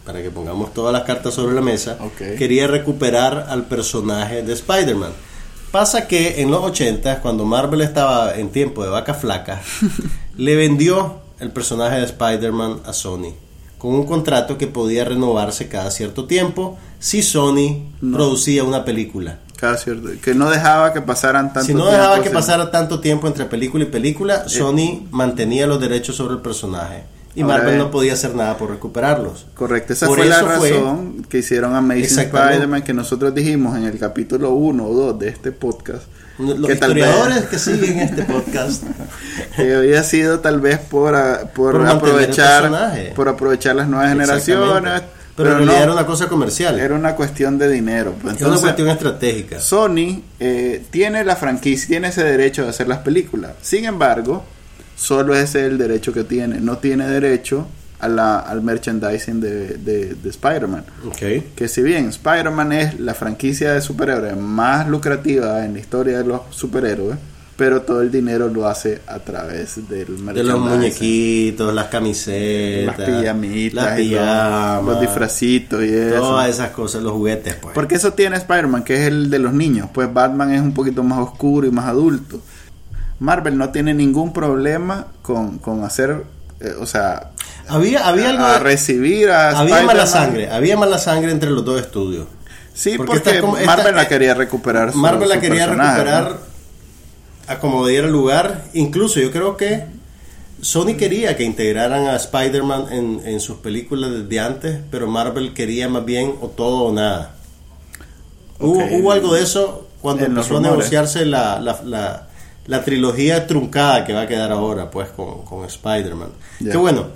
A: para que pongamos todas las cartas sobre la mesa, quería recuperar al personaje de Spider-Man. Pasa que en los 80, cuando Marvel estaba en tiempo de vaca flaca, le vendió el personaje de Spider-Man a Sony, con un contrato que podía renovarse cada cierto tiempo si Sony
B: No.
A: producía una película.
B: Cada cierto, que no dejaba que pasaran tanto
A: Si no
B: tiempo
A: dejaba que
B: sin-
A: pasara tanto tiempo entre película y película, Sony mantenía los derechos sobre el personaje. Y
B: Ahora
A: Marvel
B: es-
A: no podía hacer nada por recuperarlos.
B: Correcto, esa
A: Por
B: fue la
A: fue-
B: razón que hicieron Amazing. Spider-Man que nosotros dijimos en el capítulo 1 o 2 de este podcast.
A: Los
B: que vez-
A: historiadores que siguen este podcast
B: que había sido tal vez por, aprovechar por aprovechar las nuevas generaciones
A: pero, en
B: no,
A: realidad era una cosa comercial
B: era una cuestión de dinero pues.
A: es una
B: entonces
A: cuestión estratégica
B: Sony eh, tiene la franquicia tiene ese derecho de hacer las películas sin embargo solo ese es el derecho que tiene no tiene derecho a la, al merchandising de, de, de Spider-Man
A: Ok.
B: que si bien Spider-Man es la franquicia de superhéroes más lucrativa en la historia de los superhéroes, pero todo el dinero lo hace a través del
A: de los
B: merchandising.
A: muñequitos las camisetas
B: las pijamitas,
A: las
B: los- los, disfracitos y eso.
A: todas esas cosas los juguetes pues
B: Porque eso tiene Spider-Man, que es el de los niños. Pues Batman es un poquito más oscuro y más adulto. Marvel no tiene ningún problema con, con hacer, eh, o sea,
A: Había, había algo
B: a recibir a
A: había mala sangre, había mala sangre entre los dos estudios.
B: Sí,
A: Porque
B: porque,
A: esta- como-
B: Marvel la quería recuperar. su-
A: Marvel la quería recuperar
B: ¿no?
A: a como diera lugar. Incluso yo creo que Sony quería que integraran a Spider-Man en, en sus películas desde antes, pero Marvel quería más bien o todo o nada. Hubo, hubo algo de eso cuando
B: En
A: empezó a negociarse la, la, la- la trilogía truncada que va a quedar ahora, pues, con, con Spider-Man. Que bueno,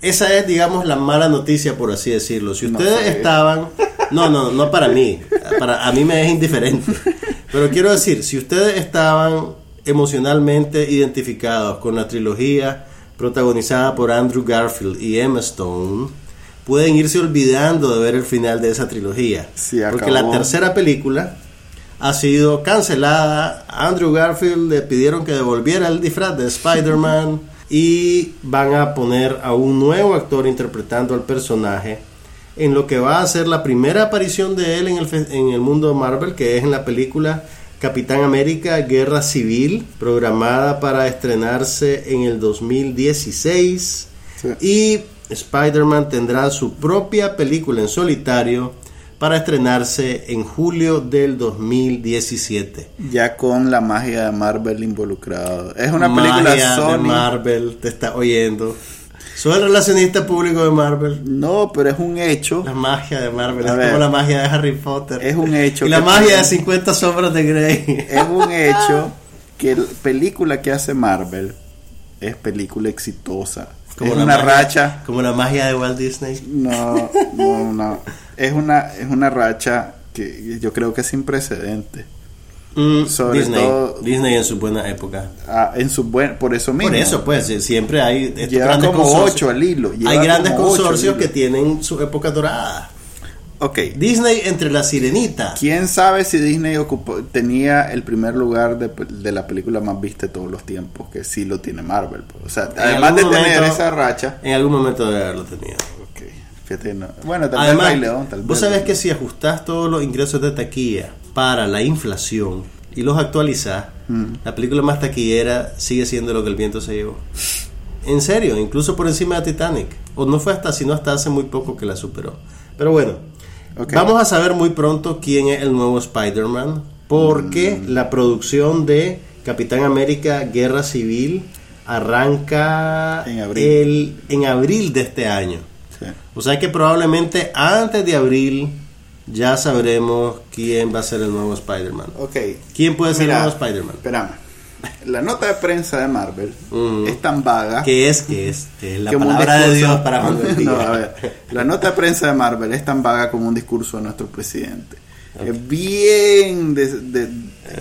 A: esa es, digamos, la mala noticia, por así decirlo. Si
B: No
A: ustedes
B: sé.
A: estaban... No, no, no para mí. Para, a mí me es indiferente. Pero quiero decir, si ustedes estaban emocionalmente identificados con la trilogía protagonizada por Andrew Garfield y Emma Stone, pueden irse olvidando de ver el final de esa trilogía.
B: Sí,
A: porque la tercera película ha sido cancelada. Andrew Garfield le pidieron que devolviera el disfraz de Spider-Man y van a poner a un nuevo actor interpretando al personaje en lo que va a ser la primera aparición de él en el, en el mundo Marvel, que es en la película Capitán América Guerra Civil, programada para estrenarse en el 2016.
B: Sí.
A: Y Spider-Man tendrá su propia película en solitario para estrenarse en julio del 2017.
B: Ya con la magia de Marvel involucrado. Es una película
A: Magia de
B: Sony.
A: Marvel, te está oyendo. Soy el relacionista público de Marvel.
B: No, pero es un hecho.
A: La magia de Marvel,
B: A
A: es
B: ver.
A: como la magia de Harry Potter.
B: Es un hecho
A: Y la magia de 50 sombras de Grey.
B: Es un hecho que la película que hace Marvel es película exitosa. es
A: la
B: una
A: magia-
B: racha.
A: Como la magia de Walt Disney.
B: No, no, no. Es una, es una racha que yo creo que es sin precedente.
A: Mm,
B: Sobre
A: Disney.
B: todo-
A: Disney en su buena época.
B: Ah, en su buen, por eso mismo.
A: Por eso, pues, siempre hay
B: Lleva como ocho al hilo.
A: Hay grandes consorcios que tienen su época dorada.
B: Ok.
A: Disney entre la sirenita.
B: ¿Quién sabe si Disney ocupó, tenía el primer lugar de, de la película más vista de todos los tiempos? Que sí lo tiene Marvel. pues. O sea,
A: En
B: además de tener esa racha.
A: En algún momento debe haberlo tenido.
B: Fíjate, no. Bueno, tal vez
A: Además,
B: León, tal
A: vos
B: vez.
A: sabés que si ajustás todos los ingresos de taquilla para la inflación y los actualizás,
B: Mm.
A: la película más taquillera sigue siendo lo que el viento se llevó. En serio, incluso por encima de Titanic. O no fue hasta, sino hasta hace muy poco que la superó. Pero bueno,
B: Ok.
A: vamos a saber muy pronto quién es el nuevo Spider-Man, porque
B: Mm.
A: la producción de Capitán América Guerra Civil arranca
B: En abril.
A: el- en abril de este año. O sea que probablemente antes de abril ya sabremos quién va a ser el nuevo Spider-Man.
B: Ok.
A: ¿Quién puede ser
B: Mira,
A: el nuevo Spider-Man?
B: Espérame. La nota de prensa de Marvel
A: Mm.
B: es tan vaga
A: ¿Qué es? ¿Qué es? Que es la palabra de Dios para Día.
B: No, a ver. La nota de prensa de Marvel es tan vaga como un discurso de nuestro presidente. Es bien de, de-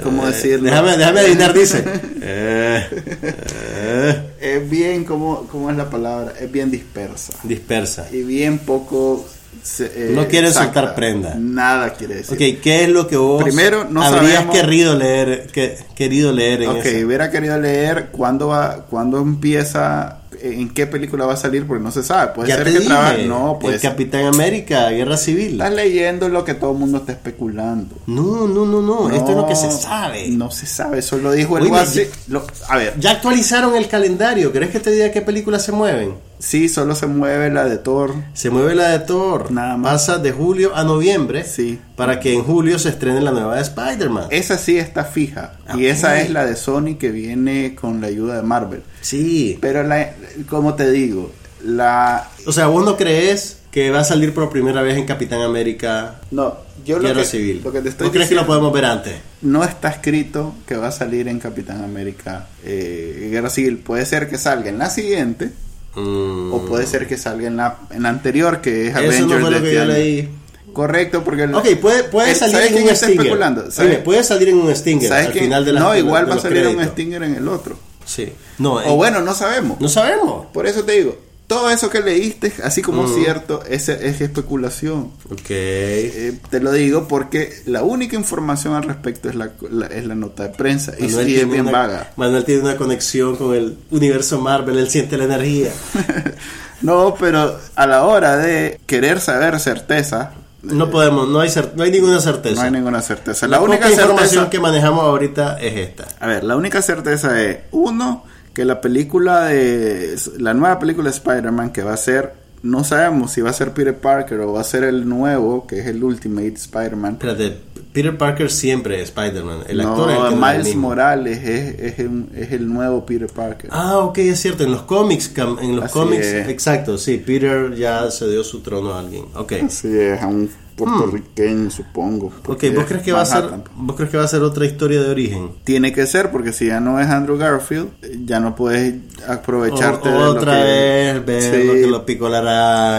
B: ¿cómo decirlo?
A: Déjame, déjame adivinar, dice. Eh, eh,
B: Es bien, como ¿cómo es la palabra? Es bien dispersa.
A: dispersa.
B: Y bien poco... se- eh,
A: No quiere
B: exacta.
A: soltar prenda.
B: Nada quiere decir.
A: Ok, ¿qué es lo que vos
B: Primero, no
A: habrías
B: sabemos-
A: querido leer, que, querido leer en
B: Ok,
A: ese?
B: hubiera querido leer cuándo va, cuándo empieza, en qué película va a salir, porque no se sabe. Puede
A: Ya
B: ser que trabaje. No, puede
A: el. Capitán América, Guerra Civil.
B: Estás leyendo lo que todo el mundo está especulando.
A: No, no, no, no, esto es lo que se sabe.
B: No se sabe, eso lo dijo el
A: Oye,
B: lo- A ver,
A: Ya actualizaron el calendario. ¿Crees que te diga qué películas se mueven?
B: sí, solo se mueve la de Thor.
A: Se mueve la de Thor.
B: Nada más.
A: Pasa de julio a noviembre.
B: Sí.
A: Para que en julio se estrene la nueva de Spider-Man.
B: Esa sí está fija. Y esa es la de Sony que viene con la ayuda de Marvel.
A: Sí.
B: Pero, la, como te digo, la...
A: O sea, ¿vos no crees que va a salir por primera vez en Capitán América
B: No, yo lo
A: Guerra
B: que,
A: Civil?
B: lo que te estoy
A: ¿No crees que lo podemos ver antes?
B: no está escrito que va a salir en Capitán América eh, Guerra Civil. Puede ser que salga en la siguiente
A: Mm.
B: o puede ser que salga en la, en la anterior que es
A: Eso no
B: Avengers
A: fue
B: de
A: lo que
B: este
A: yo leí.
B: Correcto, porque... el-
A: Ok, puede, puede salir
B: ¿sabes
A: en un Stinger.
B: especulando?
A: Oye,
B: ¿Sabes-
A: puede salir en un Stinger
B: ¿sabes
A: al final de la
B: No, igual
A: de
B: va a salir un
A: créditos.
B: Stinger en el otro.
A: Sí. No,
B: O
A: en-
B: bueno, no sabemos.
A: no sabemos.
B: Por eso te digo, todo eso que leíste, así como
A: Mm.
B: cierto, es, es especulación.
A: Ok.
B: Eh, te lo digo porque la única información al respecto es la, la- es la nota de prensa y, y es bien
A: una-
B: vaga.
A: Manuel tiene una conexión con el universo Marvel, él siente la energía.
B: No, pero a la hora de querer saber certeza,
A: No podemos, no hay, no hay ninguna certeza.
B: no hay ninguna certeza.
A: La,
B: La única
A: información que manejamos ahorita es esta.
B: a ver, la única certeza es uno que la película de la nueva película de Spider-Man que va a ser no sabemos si va a ser Peter Parker o va a ser el nuevo, que es el Ultimate Spider-Man.
A: Espérate, Peter Parker siempre es Spider-Man. El actor es el que no es el
B: Miles. Morales es, es, el, es el nuevo Peter Parker.
A: Ah, ok, es cierto. En los cómics, en los
B: Así
A: cómics,
B: es.
A: exacto, sí. Peter ya cedió su trono a alguien. Ok.
B: Así es, a un puertorriqueño, supongo.
A: Ok, ¿vos
B: es
A: crees que va a ser, vos crees que va a ser otra historia de origen?
B: Tiene que ser, porque si ya no es Andrew Garfield, ya no puedes aprovecharte
A: O-
B: de lo
A: otra
B: que-
A: vez ver
B: Sí.
A: lo que lo picó la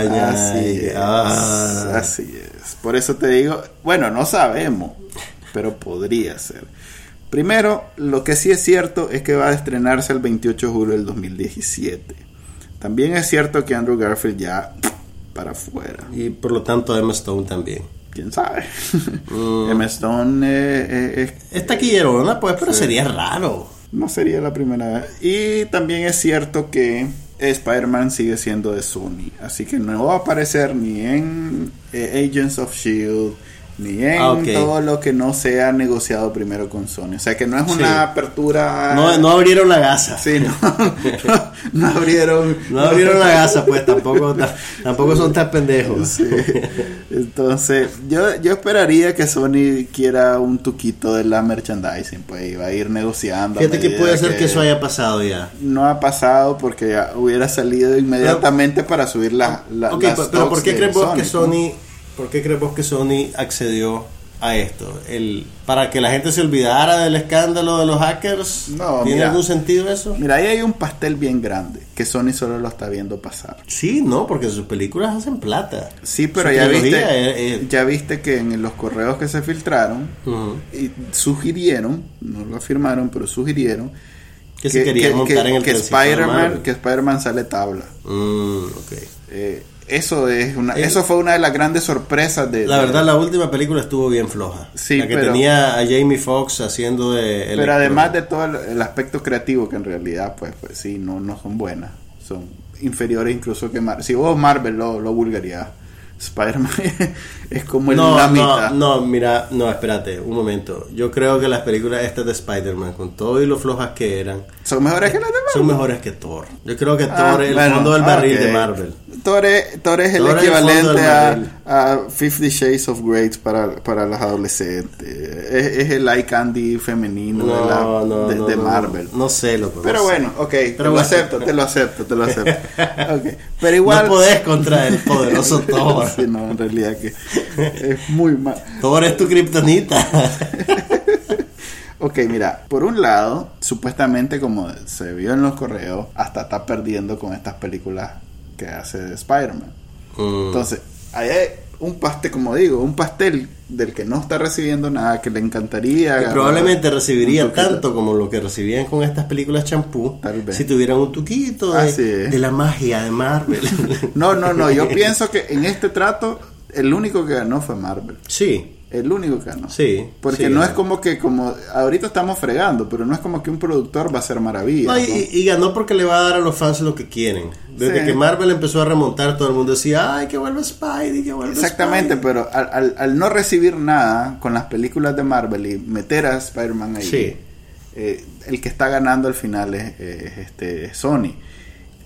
A: araña.
B: Así
A: y-
B: es,
A: ah.
B: así es. Por eso te digo, bueno, no sabemos, pero podría ser. Primero, lo que sí es cierto es que va a estrenarse el 28 de julio del 2017. También es cierto que Andrew Garfield ya para afuera.
A: Y por lo tanto Emma Stone también.
B: ¿Quién sabe?
A: Mm.
B: Emma Stone eh, eh, es-
A: Es taquillerona, pues, pero sería raro.
B: no sería la primera vez. Y también es cierto que Spider-Man sigue siendo de Sony. Así que no va a aparecer ni en eh, Agents of Shield, ni en
A: Ah,
B: todo lo que no sea negociado primero con Sony. O sea que no es una
A: Sí.
B: apertura.
A: No, no abrieron la gasa.
B: Sí, no, no, no abrieron.
A: No abrieron la gasa, pues tampoco, ta- tampoco son tan pendejos.
B: Sí. Entonces, yo, yo esperaría que Sony quiera un tuquito de la merchandising, pues iba a ir negociando.
A: Fíjate que puede ser que eso haya pasado ya.
B: no ha pasado porque ya hubiera salido inmediatamente para subir la, la
A: Ok,
B: las
A: pero, ¿por qué crees vos que
B: ¿no?
A: Sony, por qué crees vos que Sony accedió a esto? El, para que la gente se olvidara del escándalo de los hackers.
B: No,
A: ¿Tiene
B: mira.
A: algún sentido eso?
B: Mira, ahí hay un pastel bien grande que Sony solo lo está viendo pasar.
A: Sí, no, porque sus películas hacen plata.
B: Sí, pero
A: Su
B: ya viste,
A: eh, eh.
B: ya viste que en los correos que se filtraron y sugirieron, no lo afirmaron, pero sugirieron
A: Que se querían montar en el
B: que Spider-Man que Spider-Man sale tabla.
A: Mm, ok.
B: Eh, eso es una, eso fue una de las grandes sorpresas de
A: La
B: de-
A: verdad, la última película estuvo bien floja.
B: Sí,
A: la que
B: pero-
A: tenía a Jamie Foxx haciendo de.
B: Pero además de todo el, el aspecto creativo, que en realidad, pues, pues sí, no, no son buenas. Son inferiores incluso que Marvel. Si vos Marvel lo, lo vulgarías, Spider-Man es como el
A: No,
B: la
A: no,
B: mitad.
A: no, mira, no, espérate, un momento. Yo creo que las películas estas de Spider-Man, con todo y lo flojas que eran,
B: Son mejores que las demás.
A: son mejores que Thor. Yo creo que
B: Ah,
A: Thor es el
B: bueno,
A: fondo del barril
B: ok.
A: de Marvel.
B: Thor es, Thor es el
A: Thor el
B: equivalente a, a Fifty Shades of Grey para, para las adolescentes. Es, es el eye candy femenino de, la-
A: No, no,
B: de,
A: no,
B: de
A: no,
B: Marvel.
A: No, sé, loco.
B: Pero
A: no
B: bueno, ok, te lo
A: bueno.
B: acepto, te lo acepto, te lo acepto. Ok, Pero igual.
A: No podés contra el poderoso Thor.
B: Sí, no, en realidad que es muy mal.
A: Thor es tu kriptonita.
B: Ok, mira, por un lado, supuestamente como se vio en los correos, hasta está perdiendo con estas películas que hace de Spider-Man.
A: Mm.
B: Entonces, ahí hay un pastel, como digo, un pastel del que no está recibiendo nada, que le encantaría. Agarrar
A: probablemente recibiría tanto como lo que recibían con estas películas champú
B: Tal vez.
A: si tuvieran un tuquito de la magia de Marvel.
B: No, no, no, yo pienso que en este trato, el único que ganó fue Marvel.
A: sí,
B: El único que ganó.
A: sí.
B: Porque
A: sí.
B: no es como que, como ahorita estamos fregando, pero no es como que un productor va a hacer maravillas.
A: No, y,
B: ¿no?
A: y ganó porque le va a dar a los fans lo que quieren. Desde
B: Sí.
A: que Marvel empezó a remontar, todo el mundo decía, ay, que vuelva Spidey, que vuelva
B: Exactamente,
A: Spidey".
B: pero al, al- al no recibir nada con las películas de Marvel y meter a Spider-Man ahí,
A: Sí.
B: eh, el que está ganando al final es, es, este, es Sony.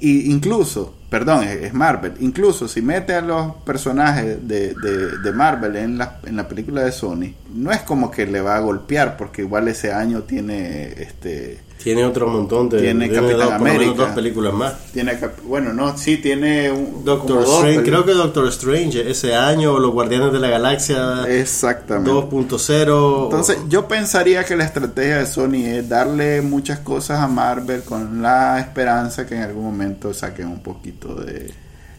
B: Y incluso, perdón, es, Marvel. Incluso si mete a los personajes de, de- de Marvel en la, en la película de Sony, no es como que le va a golpear, porque igual ese año tiene este
A: Tiene otro montón de...
B: Tiene Capitán
A: dos, por lo menos
B: América.
A: dos películas más.
B: tiene bueno, no, sí tiene un
A: Doctor
B: dos
A: Strange, creo que Doctor Strange ese año, o Los Guardianes de la Galaxia
B: Exactamente.
A: 2.0.
B: Entonces, yo pensaría que la estrategia de Sony es darle muchas cosas a Marvel con la esperanza que en algún momento saquen un poquito de...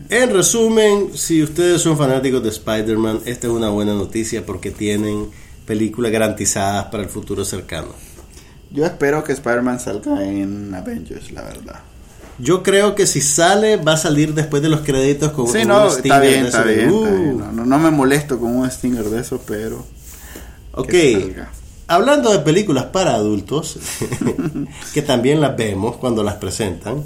A: En resumen, si ustedes son fanáticos de Spider-Man, esta es una buena noticia porque tienen películas garantizadas para el futuro cercano.
B: Yo espero que Spider-Man salga en Avengers, la verdad.
A: Yo creo que si sale, va a salir después de los créditos con
B: Sí,
A: un
B: no,
A: stinger
B: está bien,
A: de
B: está bien, está
A: "Uh".
B: bien. No, no, no me molesto con un stinger de eso, pero...
A: Ok, hablando de películas para adultos, que también las vemos cuando las presentan,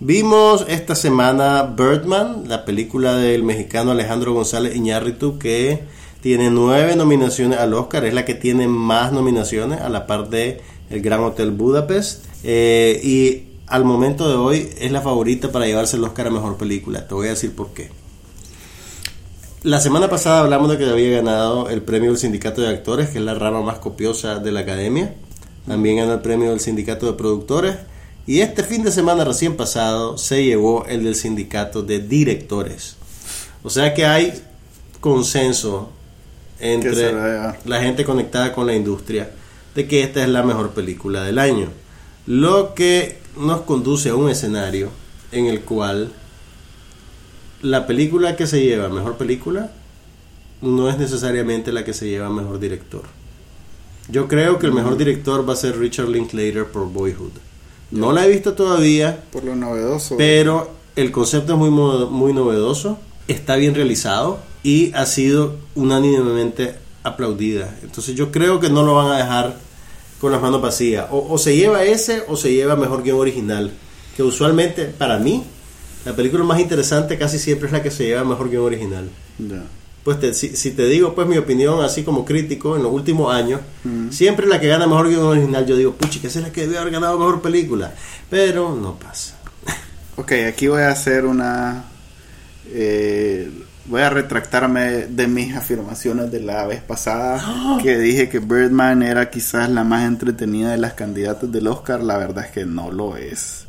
A: vimos esta semana Birdman, la película del mexicano Alejandro González Iñárritu, que tiene nueve nominaciones al Oscar, es la que tiene más nominaciones a la par de El Gran Hotel Budapest. Eh, y al momento de hoy es la favorita para llevarse el Oscar a Mejor Película. Te voy a decir por qué. La semana pasada hablamos de que había ganado el premio del Sindicato de Actores, que es la rama más copiosa de la academia. También ganó el premio del Sindicato de Productores. Y este fin de semana recién pasado se llevó el del Sindicato de Directores. O sea que hay consenso entre la gente conectada con la industria de que esta es la mejor película del año. Lo que nos conduce a un escenario en el cual la película que se lleva mejor película no es necesariamente la que se lleva mejor director. Yo creo que el mejor director va a ser Richard Linklater por Boyhood. No la he visto todavía.
B: Por lo novedoso.
A: Pero el concepto es muy, muy novedoso, está bien realizado y ha sido unánimemente aplaudida. Entonces yo creo que no lo van a dejar con las manos vacías. O, se lleva ese o se lleva mejor guion original. Que usualmente, para mí, la película más interesante casi siempre es la que se lleva mejor guion original. Pues si, te digo pues mi opinión así como crítico en los últimos años, siempre la que gana mejor guion original yo digo, puchi, que esa es la que debe haber ganado mejor película. Pero no pasa.
B: Ok, aquí voy a hacer una... Eh, voy a retractarme de mis afirmaciones de la vez pasada que dije que Birdman era quizás la más entretenida de las candidatas del Oscar. La verdad es que no lo es.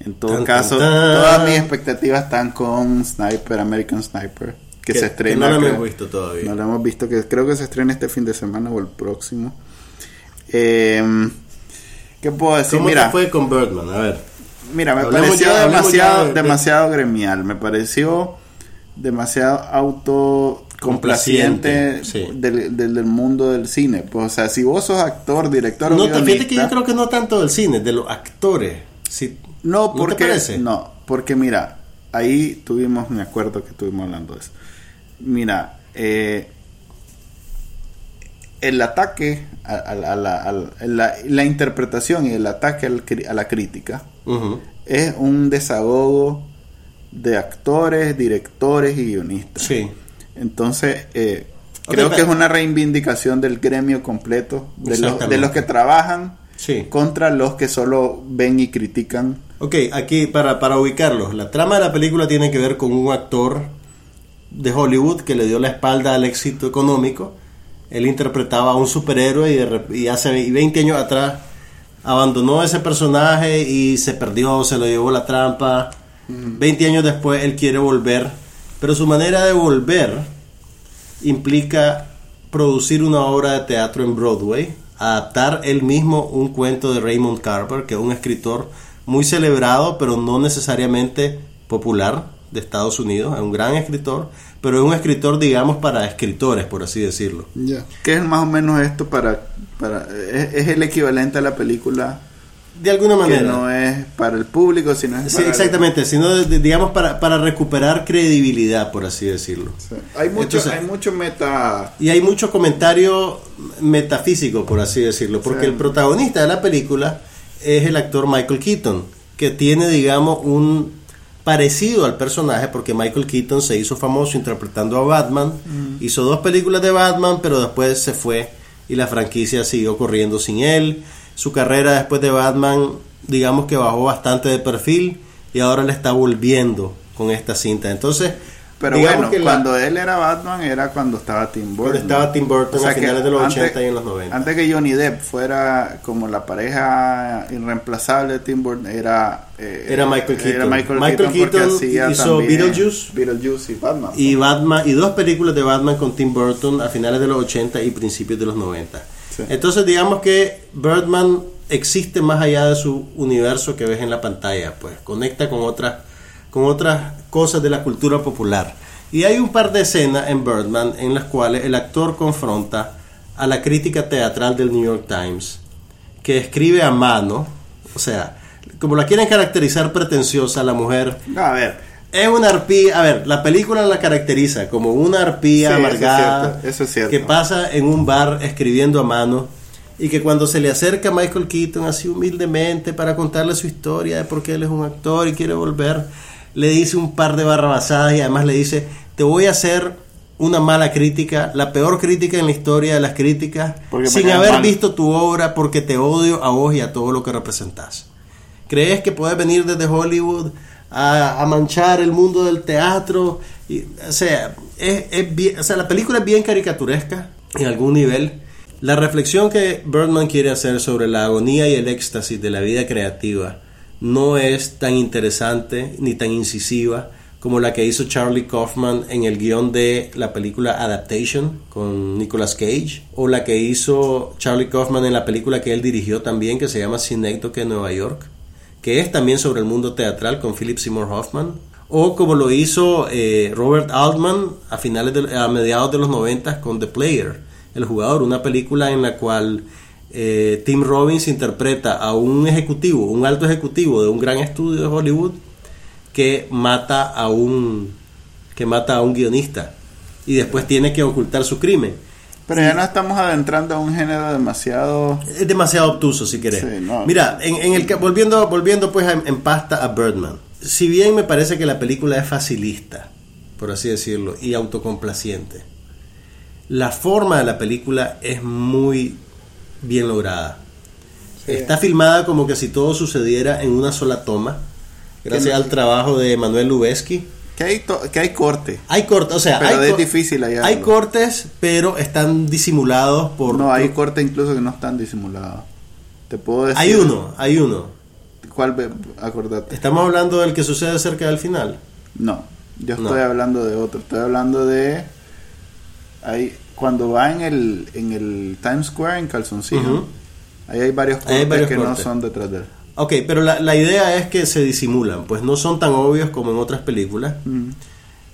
B: En todo caso, todas mis expectativas están con Sniper, American Sniper, que, se estrena.
A: no lo hemos visto todavía.
B: No lo hemos visto, que creo que se estrena este fin de semana o el próximo. Eh, ¿Qué puedo decir?
A: ¿Cómo Mira, fue con Birdman? A ver.
B: Mira, me pareció demasiado, demasiado gremial. Me pareció demasiado autocomplaciente del, del, mundo del cine. Pues, o sea, si vos sos actor, director
A: no, fíjate que yo creo que no tanto del cine, de los actores. Si,
B: no, porque, No, porque mira, ahí tuvimos, me acuerdo que estuvimos hablando de eso. Mira, eh, el ataque a, la, la, interpretación y el ataque a la crítica es un desahogo de actores, directores y guionistas.
A: Sí.
B: Entonces, eh, creo que es una reivindicación del gremio completo, de, los, de los que trabajan contra los que solo ven y critican.
A: Ok, aquí para, para ubicarlos, la trama de la película tiene que ver con un actor de Hollywood que le dio la espalda al éxito económico. Él interpretaba a un superhéroe y, y hace 20 años atrás abandonó ese personaje y se perdió, se lo llevó la trampa 20 años después él quiere volver, pero su manera de volver implica producir una obra de teatro en Broadway, adaptar él mismo un cuento de Raymond Carver, que es un escritor muy celebrado, pero no necesariamente popular de Estados Unidos, es un gran escritor, pero es un escritor, digamos, para escritores, por así decirlo.
B: ¿Qué es más o menos esto para... para es el equivalente a la película
A: de alguna manera.
B: Que no es para el público, sino
A: es sí, exactamente, sino digamos para, para recuperar credibilidad, por así decirlo.
B: Hay, mucho, hay mucho meta...
A: Y hay mucho comentario metafísico, por así decirlo, porque el protagonista de la película es el actor Michael Keaton, que tiene, digamos, un parecido al personaje, porque Michael Keaton se hizo famoso interpretando a Batman, mm. hizo dos películas de Batman, pero después se fue y la franquicia siguió corriendo sin él su carrera después de Batman, digamos que bajó bastante de perfil y ahora le está volviendo con esta cinta. Entonces,
B: pero bueno, cuando él era Batman era cuando estaba Tim Burton. Cuando
A: estaba Tim Burton a finales de los 80 y en los 90.
B: Antes que Johnny Depp fuera como la pareja irreemplazable de Tim Burton, era,
A: eh, era Michael Keaton.
B: Era Michael,
A: Keaton, hizo Beetlejuice,
B: Beetlejuice y Batman.
A: Y Batman y dos películas de Batman con Tim Burton a finales de los 80 y principios de los 90. Entonces digamos que Birdman existe más allá de su universo que ves en la pantalla, pues conecta con otras, con otras cosas de la cultura popular. Y hay un par de escenas en Birdman en las cuales el actor confronta a la crítica teatral del New York Times, que escribe a mano, o sea, como la quieren caracterizar pretenciosa la mujer.
B: a ver,
A: es una arpía, a ver, la película la caracteriza como una arpía amargada que pasa en un bar escribiendo a mano y que cuando se le acerca a Michael Keaton así humildemente para contarle su historia de por qué él es un actor y quiere volver, le dice un par de barrabasadas y además le dice, te voy a hacer una mala crítica, la peor crítica en la historia de las críticas, sin haber visto tu obra porque te odio a vos y a todo lo que representas. ¿Crees que puedes venir desde Hollywood a, manchar el mundo del teatro? Y, o, sea, es, es bien- o sea, la película es bien caricaturesca en algún nivel. La reflexión que Birdman quiere hacer sobre la agonía y el éxtasis de la vida creativa no es tan interesante ni tan incisiva como la que hizo Charlie Kaufman en el guion de la película Adaptation con Nicolas Cage o la que hizo Charlie Kaufman en la película que él dirigió también que se llama Synecdoche en Nueva York que es también sobre el mundo teatral con Philip Seymour Hoffman o como lo hizo eh, Robert Altman a finales de- a mediados de los 90 con The Player el jugador una película en la cual eh, Tim Robbins interpreta a un ejecutivo un alto ejecutivo de un gran estudio de Hollywood que mata a un que mata a un guionista y después tiene que ocultar su crimen.
B: Pero ya no estamos adentrando a un género demasiado...
A: Es demasiado obtuso si querés.
B: Sí, no.
A: Mira, en, en el que volviendo volviendo pues en, en pasta a Birdman. Si bien me parece que la película es facilista, por así decirlo, y autocomplaciente. La forma de la película es muy bien lograda.
B: Sí.
A: Está filmada como que si todo sucediera en una sola toma, gracias al trabajo de Manuel Lubezki.
B: Que hay, que hay corte.
A: Hay cortes, o sea,
B: Pero
A: hay,
B: es difícil hallarlo.
A: hay cortes, pero están disimulados por...
B: No, hay cortes incluso que no están disimulados. Te puedo decir...
A: hay uno, hay uno.
B: ¿Cuál? Acordate.
A: Estamos hablando del que sucede cerca del final.
B: No, yo
A: No.
B: estoy hablando de otro. Estoy hablando de... Hay, cuando va en el, en el Times Square en calzoncillo, ahí hay varios cortes
A: hay varios
B: que
A: cortes.
B: no son detrás de él.
A: Ok, pero la, la idea es que se disimulan, pues no son tan obvios como en otras películas.
B: Mm.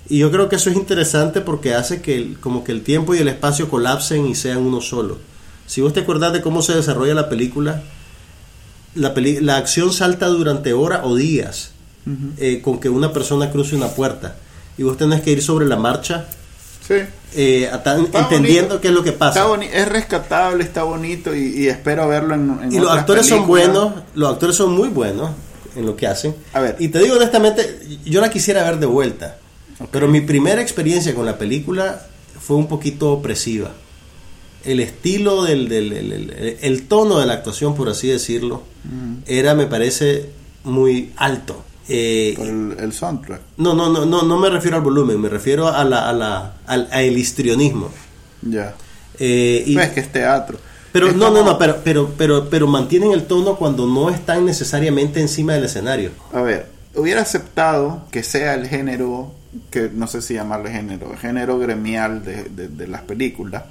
A: Y yo creo que eso es interesante porque hace que el- como que el tiempo y el espacio colapsen y sean uno solo. Si vos te acordás de cómo se desarrolla la película, la, peli- la acción salta durante horas o días eh, con que una persona cruce una puerta. Y vos tenés que ir sobre la marcha
B: Sí.
A: eh, entendiendo
B: bonito.
A: qué es lo que pasa.
B: es rescatable, está bonito y, y espero verlo en, en
A: Y los actores son buenos, los actores son muy buenos en lo que hacen.
B: A ver.
A: Y te digo honestamente, yo la quisiera ver de vuelta. Pero mi primera experiencia con la película fue un poquito opresiva. El estilo del, del- el, el- el tono de la actuación, por así decirlo, era, me parece, muy alto. Eh,
B: Por el, el soundtrack.
A: no, no, no, no, no me refiero al volumen, me refiero a la, a la, al, al histrionismo.
B: Ya.
A: Eh, y-
B: Ves que es teatro.
A: pero
B: Es
A: no, no,
B: como-
A: no, pero, pero, pero, pero mantienen el tono cuando no están necesariamente encima del escenario.
B: A ver, hubiera aceptado que sea el género, que no sé si llamarle género, el género gremial de, de- de las películas,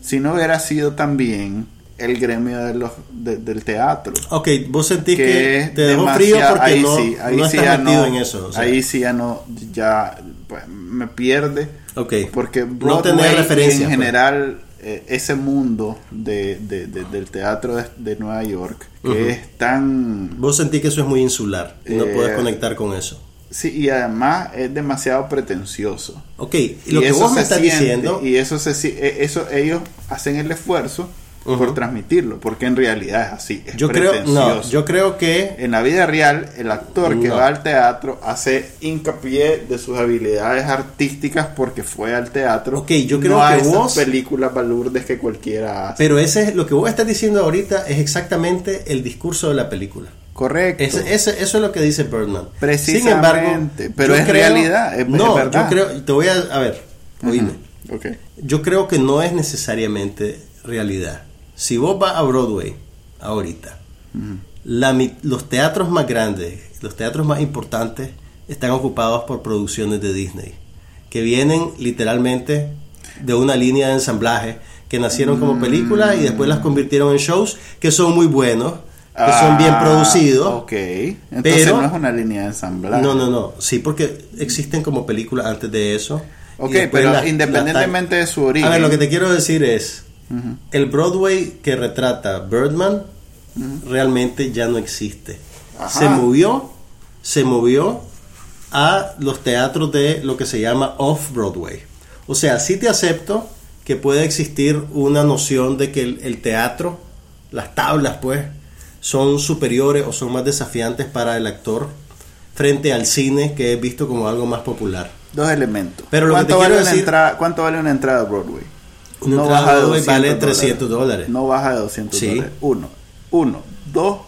B: si no hubiera sido también el gremio de los, de- del teatro.
A: Ok, vos sentís
B: que
A: que te dejó frío porque
B: ahí
A: no,
B: sí, ahí
A: no
B: sí
A: estás
B: ya
A: metido
B: no,
A: en eso. o sea.
B: ahí sí ya no, ya pues, me pierde.
A: ok,
B: Porque
A: no
B: Broadway y
A: referencia.
B: en
A: pues.
B: general eh, ese mundo de, de- de- del teatro de, Nueva York que
A: Ujú.
B: es tan
A: Vos sentís que eso es muy insular y no
B: Eh,
A: podés conectar con eso.
B: sí y además es demasiado pretencioso
A: Ok, y lo que
B: eso
A: vos me estás
B: siente,
A: diciendo...
B: y eso se eh, eso ellos hacen el esfuerzo
A: Ujú.
B: por transmitirlo porque en realidad es así es
A: yo creo, no, yo creo que...
B: En la vida real, el actor que
A: No.
B: va al teatro hace hincapié de sus habilidades artísticas porque fue al teatro.
A: Ok, yo creo
B: no
A: que vos-
B: películas balurdes que cualquiera hace.
A: Pero ese es lo que vos estás diciendo ahorita es exactamente el discurso de la película.
B: Correcto.
A: Ese- ese- eso es lo que dice Birdman.
B: Precisamente,
A: Sin embargo,
B: pero es realidad, es- es
A: no,
B: verdad.
A: yo creo, te voy a, a ver, oíme.
B: Ok.
A: Yo creo que no es necesariamente realidad. Si vos vas a Broadway ahorita, la los teatros más grandes, los teatros más importantes, están ocupados por producciones de Disney, que vienen literalmente de una línea de ensamblaje, que nacieron como películas y después las convirtieron en shows que son muy buenos, que son bien
B: Ah,
A: producidos.
B: Ok. Entonces
A: pero-
B: no es una línea de ensamblaje.
A: No, no, no, sí, porque existen como películas antes de eso.
B: Ok, pero independientemente de su origen.
A: A ver, lo que te quiero decir es, El Broadway que retrata Birdman realmente ya no existe.
B: Ajá.
A: Se movió, se movió a los teatros de lo que se llama off-Broadway. O sea, sí te acepto que puede existir una noción de que el, el teatro, las tablas pues, son superiores o son más desafiantes para el actor frente al cine que es visto como algo más popular.
B: Dos elementos.
A: Pero lo que te
B: ¿Cuánto,
A: quiero
B: vale una
A: decir-
B: entrada, ¿Cuánto vale una entrada a Broadway?
A: Una entrada a Broadway vale 300 dólares.
B: No baja de 200
A: Sí.
B: dólares. Uno. Uno. Dos.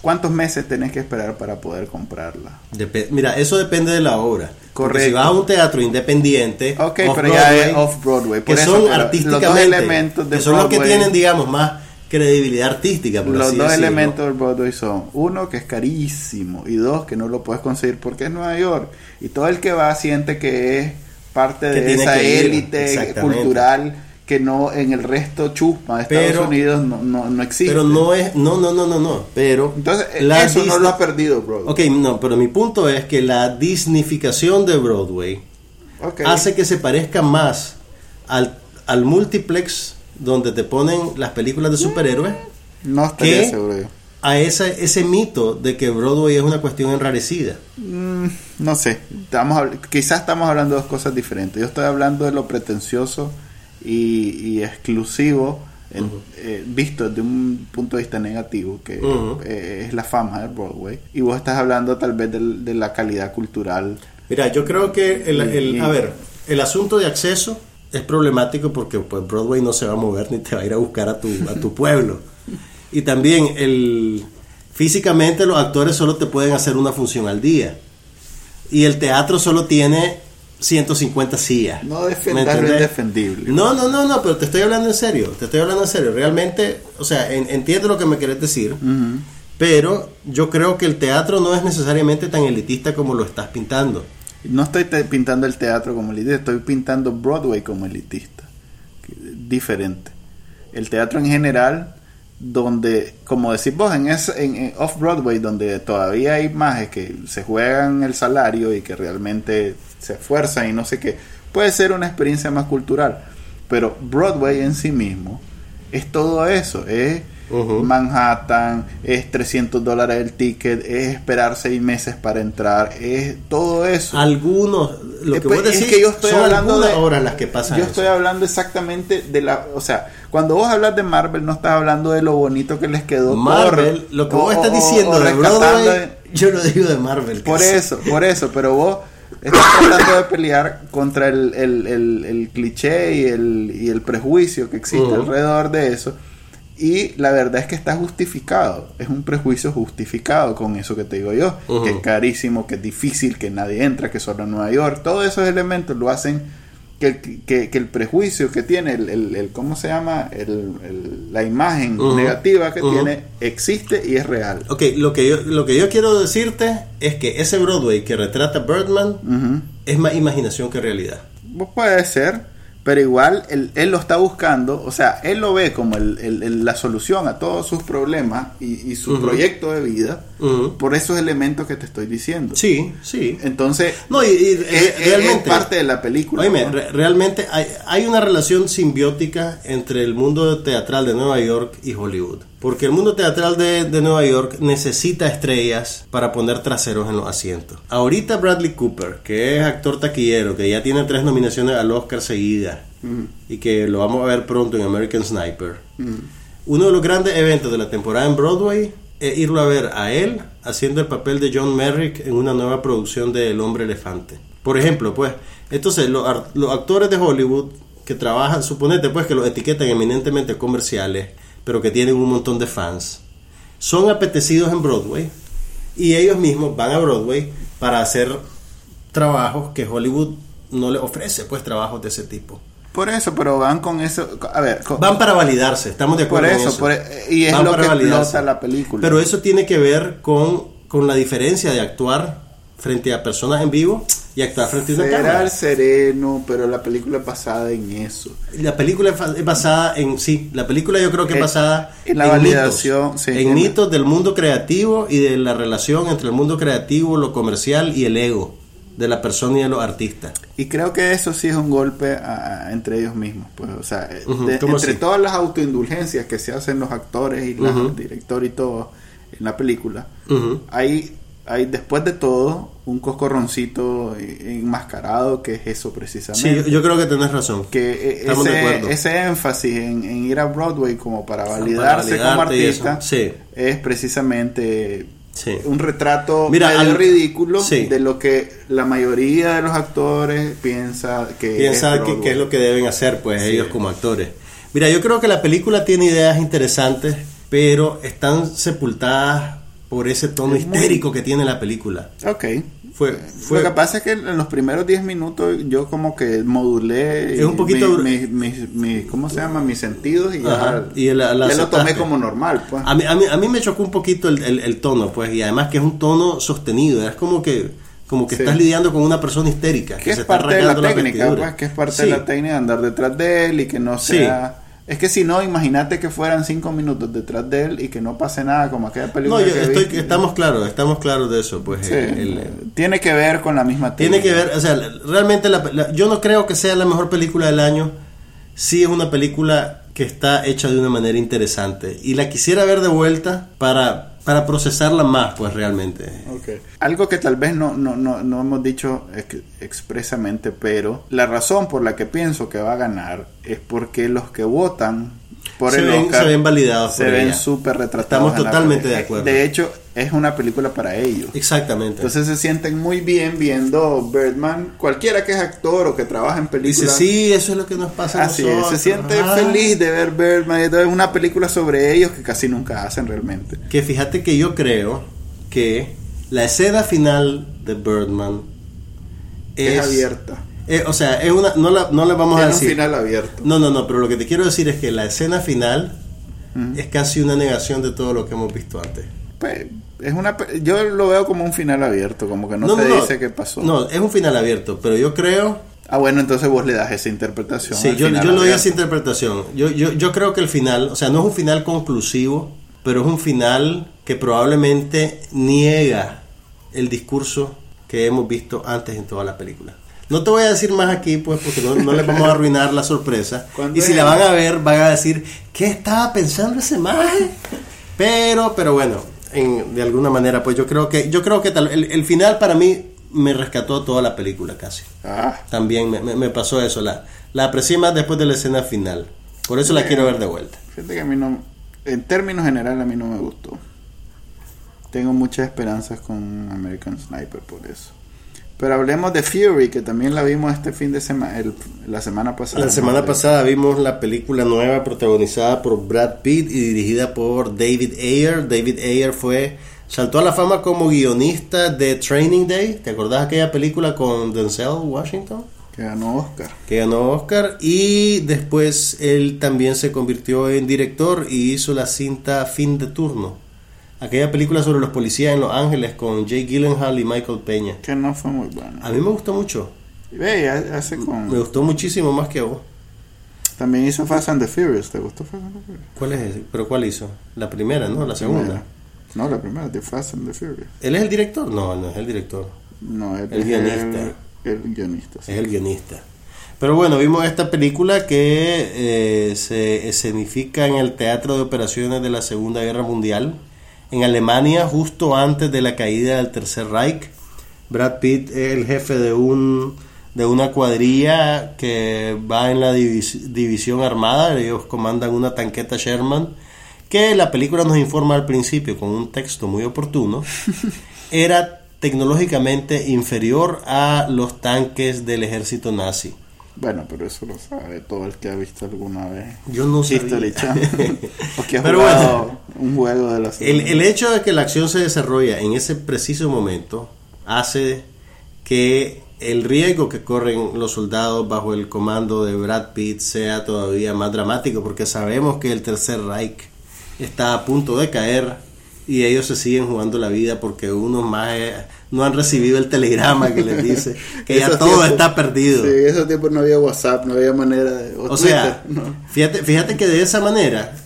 B: ¿cuántos meses tenés que esperar para poder comprarla?
A: Dep- Mira, eso depende de la obra.
B: Correcto.
A: si vas a un teatro independiente,
B: Ok, pero ya es off-Broadway.
A: que
B: Por eso,
A: son artísticamente,
B: los dos elementos de
A: que son los que
B: Broadway-
A: tienen, digamos, más credibilidad artística, por
B: Los
A: así
B: dos
A: decirlo.
B: elementos del Broadway son uno que es carísimo y dos que no lo puedes conseguir porque es Nueva York y todo el que va siente que es parte
A: Que
B: de esa
A: que
B: élite cultural que no en el resto chusma de Estados
A: Pero-
B: Unidos no, no, no existe.
A: Pero no es, no, no, no, no, no. Pero
B: Entonces
A: la
B: eso no lo ha perdido Broadway.
A: Ok, no, pero mi punto es que la disnificación de Broadway hace que se parezca más al, al multiplex donde te ponen las películas de superhéroes
B: No estaría
A: ¿Qué?
B: seguro yo.
A: a ese, ese mito de que Broadway es una cuestión enrarecida.
B: Mm, no sé, estamos, quizás estamos hablando de dos cosas diferentes. Yo estoy hablando de lo pretencioso y, y exclusivo en- eh, visto desde un punto de vista negativo, que eh, es la fama de Broadway. Y vos estás hablando tal vez del- de, la calidad cultural.
A: Mira, yo creo que el, el- a ver, el asunto de acceso es problemático porque pues Broadway no se va a mover ni te va a ir a buscar a tu, a tu pueblo. Y también el físicamente los actores solo te pueden hacer una función al día. Y el teatro solo tiene 150 sillas.
B: No
A: ¿Me
B: defender lo indefendible.
A: No, no, no, no, pero te estoy hablando en serio, te estoy hablando en serio. Realmente, o sea, en- entiendo lo que me querés decir, pero yo creo que el teatro no es necesariamente tan elitista como lo estás pintando.
B: No estoy pintando el teatro como elitista, estoy pintando Broadway como elitista. Diferente. El teatro en general, donde, como decís vos, en, ese- en, en Off-Broadway, donde todavía hay imágenes que se juegan el salario y que realmente se esfuerzan y no sé qué, puede ser una experiencia más cultural. Pero Broadway en sí mismo es todo eso. Es. Manhattan, es 300 dólares el ticket, es esperar seis meses para entrar, es todo eso.
A: Algunos, lo que
B: Después,
A: vos decís,
B: es que yo estoy
A: son
B: hablando de
A: horas las que pasan.
B: Yo
A: eso.
B: estoy hablando exactamente de la, o sea, cuando vos hablas de Marvel no estás hablando de lo bonito que les quedó
A: Marvel, lo que
B: o-
A: vos estás diciendo
B: o
A: de
B: rescatando
A: Broadway,
B: de-
A: yo lo digo de Marvel.
B: por eso, por eso, pero vos estás tratando de pelear contra el, el- el- el cliché y el, y el prejuicio que existe alrededor de eso. Y la verdad es que está justificado. Es un prejuicio justificado con eso que te digo yo. Que es carísimo, que es difícil, que nadie entra, que solo en Nueva York. Todos esos elementos lo hacen que, que- que el prejuicio que tiene, el, el- el- ¿cómo se llama? El- la imagen
A: Ujú.
B: negativa que
A: Ujú.
B: tiene existe y es real.
A: Ok, lo que, yo, lo que yo quiero decirte es que ese Broadway que retrata Birdman
B: Ujú.
A: es más imaginación que realidad.
B: Pues puede ser, pero igual él, él lo está buscando, o sea, él lo ve como la solución a todos sus problemas y, y su proyecto de vida Por esos elementos que te estoy diciendo.
A: Sí, sí.
B: Entonces,
A: No, y, y
B: es,
A: realmente.
B: parte de la película.
A: Oíme,
B: ¿no?
A: re- realmente hay, hay una relación simbiótica entre el mundo teatral de Nueva York y Hollywood. Porque el mundo teatral de, de Nueva York necesita estrellas para poner traseros en los asientos. Ahorita Bradley Cooper, que es actor taquillero, que ya tiene tres nominaciones al Oscar seguidas y que lo vamos a ver pronto en American Sniper. Uno de los grandes eventos de la temporada en Broadway es irlo a ver a él haciendo el papel de John Merrick en una nueva producción de El hombre elefante. Por ejemplo, pues, entonces los, los actores de Hollywood que trabajan, suponete pues que los etiquetan eminentemente comerciales, pero que tienen un montón de fans, son apetecidos en Broadway y ellos mismos van a Broadway para hacer trabajos que Hollywood no les ofrece, pues trabajos de ese tipo.
B: Por eso, pero van con eso. A ver, con-
A: Van para validarse, estamos de
B: por
A: acuerdo en
B: eso,
A: eso.
B: por- y es
A: Van
B: lo que explota la película.
A: Pero eso tiene que ver con, con la diferencia de actuar frente a personas en vivo y actuar frente a una
B: Será
A: cámara.
B: el sereno, pero la película es basada en eso.
A: La película es basada en, sí, la película yo creo que es
B: En-
A: basada
B: en la validación,
A: mitos,
B: sí,
A: en
B: en-
A: mitos del mundo creativo y de la relación entre el mundo creativo, lo comercial y el ego de la persona y de los artistas.
B: Y creo que eso sí es un golpe a- a- entre ellos mismos. Pues, o sea, eh, de-
A: ¿cómo
B: entre
A: así?
B: todas las autoindulgencias que se hacen los actores y la-
A: Ujú.
B: el director y todo en la película, hay, hay después de todo un coscorroncito eh, enmascarado que es eso
A: Sí,
B: precisamente.
A: yo, yo creo que tenés razón.
B: que eh,
A: Estamos de acuerdo.
B: ese, ese énfasis en, en ir a Broadway como para validarse como artista
A: sí.
B: es precisamente
A: Sí.
B: un retrato
A: Mira,
B: medio
A: al-
B: ridículo
A: sí.
B: de lo que la mayoría de los actores piensa que
A: piensa
B: es
A: que, es lo que deben hacer pues
B: Sí.
A: ellos como actores mira yo creo que la película tiene ideas interesantes pero están sepultadas por ese tono
B: Es muy-
A: histérico que tiene la película.
B: Ok.
A: Fue, fue
B: Lo que pasa es que en los primeros 10 minutos yo como que modulé
A: Es un poquito-
B: mi- mi- mi- ¿cómo se llama? mis sentidos y ya,
A: Ajá, y la- la
B: ya lo tomé como normal pues.
A: A mí, a, mí, a mí me chocó un poquito el, el- el tono, pues, y además que es un tono sostenido, es como que como que
B: Sí.
A: estás lidiando con una persona histérica que
B: que
A: se
B: es
A: está
B: parte de la
A: la
B: técnica
A: vestidura.
B: pues que es parte
A: Sí.
B: de la técnica de andar detrás de él y que no
A: Sí.
B: Es que si no imagínate que fueran 5 minutos detrás de él y que no pase nada como aquella película
A: No, yo
B: que
A: estoy,
B: vi.
A: estamos claros, estamos claros de eso, pues.
B: Sí,
A: el- el-
B: tiene que ver con la misma
A: tiene que ver, o sea, realmente la- la- yo no creo que sea la mejor película del año. Sí es una película que está hecha de una manera interesante y la quisiera ver de vuelta para para procesarla más, pues realmente.
B: Ok. Algo que tal vez no, no, no, no hemos dicho ex- expresamente, pero la razón por la que pienso que va a ganar es porque los que votan por
A: Se
B: el
A: ven-
B: Oscar
A: se ven validados
B: se
A: por
B: ven súper retratados.
A: Estamos totalmente de acuerdo.
B: De hecho, es una película para ellos.
A: Exactamente.
B: Entonces se sienten muy bien viendo Birdman. Cualquiera que es actor o que trabaja en
A: Dice,
B: películas.
A: sí, eso es lo que nos pasa a
B: Así es,
A: nosotros.
B: se siente
A: Ah.
B: feliz de ver Birdman. Es una película sobre ellos que casi nunca hacen realmente.
A: Que fíjate que yo creo que la escena final de Birdman
B: Es,
A: es,
B: abierta.
A: eh, o sea, es una, no, la, no le vamos a
B: Tiene un
A: decir.
B: final abierto.
A: No, no, no, pero lo que te quiero decir es que la escena final es casi una negación de todo lo que hemos visto antes.
B: Pues, es una, yo lo veo como un final abierto, como que no, se dice qué pasó.
A: No, es un final abierto, pero yo creo.
B: Ah, bueno, entonces vos le das esa interpretación.
A: Sí, yo, yo le doy esa interpretación. Yo, yo, yo creo que el final, o sea, no es un final conclusivo, pero es un final que probablemente niega el discurso que hemos visto antes en toda la película. No te voy a decir más aquí, pues, porque no, no les vamos a arruinar la sorpresa.
B: ¿Cuándo
A: Y si la van a ver, van a decir, ¿qué estaba pensando ese maje? Pero, pero bueno, en- de alguna manera, pues yo creo que, yo creo que tal- el, el final para mí me rescató toda la película casi.
B: Ah,
A: También me, me- me pasó eso. La, la aprecié más después de la escena final. Por eso la quiero ver de vuelta.
B: fíjate que a mí no, en términos generales a mí no me gustó. Tengo muchas esperanzas con American Sniper por eso. Pero hablemos de Fury, que también la vimos este fin de semana, la semana pasada.
A: La semana
B: ¿no?
A: pasada vimos la película nueva protagonizada por Brad Pitt y dirigida por David Ayer. David Ayer fue saltó a la fama como guionista de Training Day. ¿Te acordás de aquella película con Denzel Washington?
B: Que ganó Oscar.
A: que ganó Oscar y después él también se convirtió en director y hizo la cinta Fin de Turno, aquella película sobre los policías en Los Ángeles con Jake Gyllenhaal y Michael Peña.
B: Que no fue muy buena.
A: A mí me gustó mucho,
B: Y Ve, ya- hace con...
A: me gustó muchísimo más que a vos.
B: También hizo Fast and the Furious. ¿Te gustó Fast and the Furious?
A: ¿Cuál es ese? ¿Pero cuál hizo? La primera, ¿no? La segunda.
B: Primera. No, la primera, de Fast and the Furious.
A: ¿Él es el director? No, no es el director,
B: No, él
A: El
B: es
A: guionista.
B: El, el guionista, sí.
A: es el guionista. Pero bueno, vimos esta película que eh, se escenifica en el Teatro de Operaciones de la Segunda Guerra Mundial, en Alemania, justo antes de la caída del Tercer Reich. Brad Pitt es el jefe de un de una cuadrilla que va en la divis- división armada, ellos comandan una tanqueta Sherman, que la película nos informa al principio con un texto muy oportuno, era tecnológicamente inferior a los tanques del ejército nazi.
B: Bueno, pero eso lo sabe todo el que ha visto alguna vez
A: Yo no
B: ha
A: Pero
B: jugado un juego de
A: El, el hecho de que la acción se desarrolla en ese preciso momento hace que el riesgo que corren los soldados bajo el comando de Brad Pitt sea todavía más dramático porque sabemos que el Tercer Reich está a punto de caer y ellos se siguen jugando la vida porque unos más eh, no han recibido el telegrama que les dice que ya todo
B: tiempos-
A: está perdido.
B: Sí, en esos tiempos no había WhatsApp, no había manera de...
A: O sea,
B: Twitter, ¿no?
A: fíjate, fíjate que de esa manera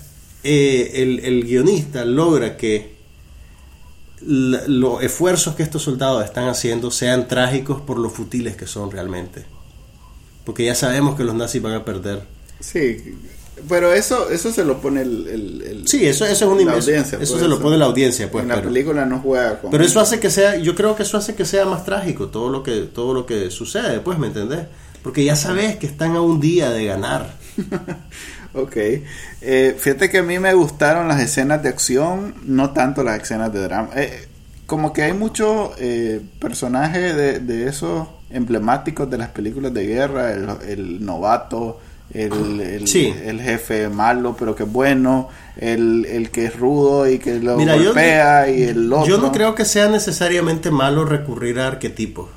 A: eh, el, el guionista logra que la- los esfuerzos que estos soldados están haciendo sean trágicos por lo futiles que son realmente. Porque ya sabemos que los nazis van a perder.
B: Sí, pero eso eso se lo pone el... el- el-
A: Sí, eso, eso es un
B: la audiencia,
A: eso
B: pues,
A: se lo pone la audiencia, pues.
B: en la
A: pero,
B: película no juega con...
A: pero eso hace que sea, yo creo que eso hace que sea más trágico todo lo que, todo lo que sucede, pues, ¿me entendés? Porque ya sabes que están a un día de ganar.
B: Ok. Eh, fíjate que a mí me gustaron las escenas de acción, no tanto las escenas de drama. Eh, como que hay muchos eh, personajes de, de esos emblemáticos de las películas de guerra, el, el novato, el, el,
A: Sí.
B: el jefe malo pero que es bueno, el, el que es rudo y que lo
A: Mira, yo-
B: golpea y el otro.
A: Yo no creo que sea necesariamente malo recurrir a arquetipos.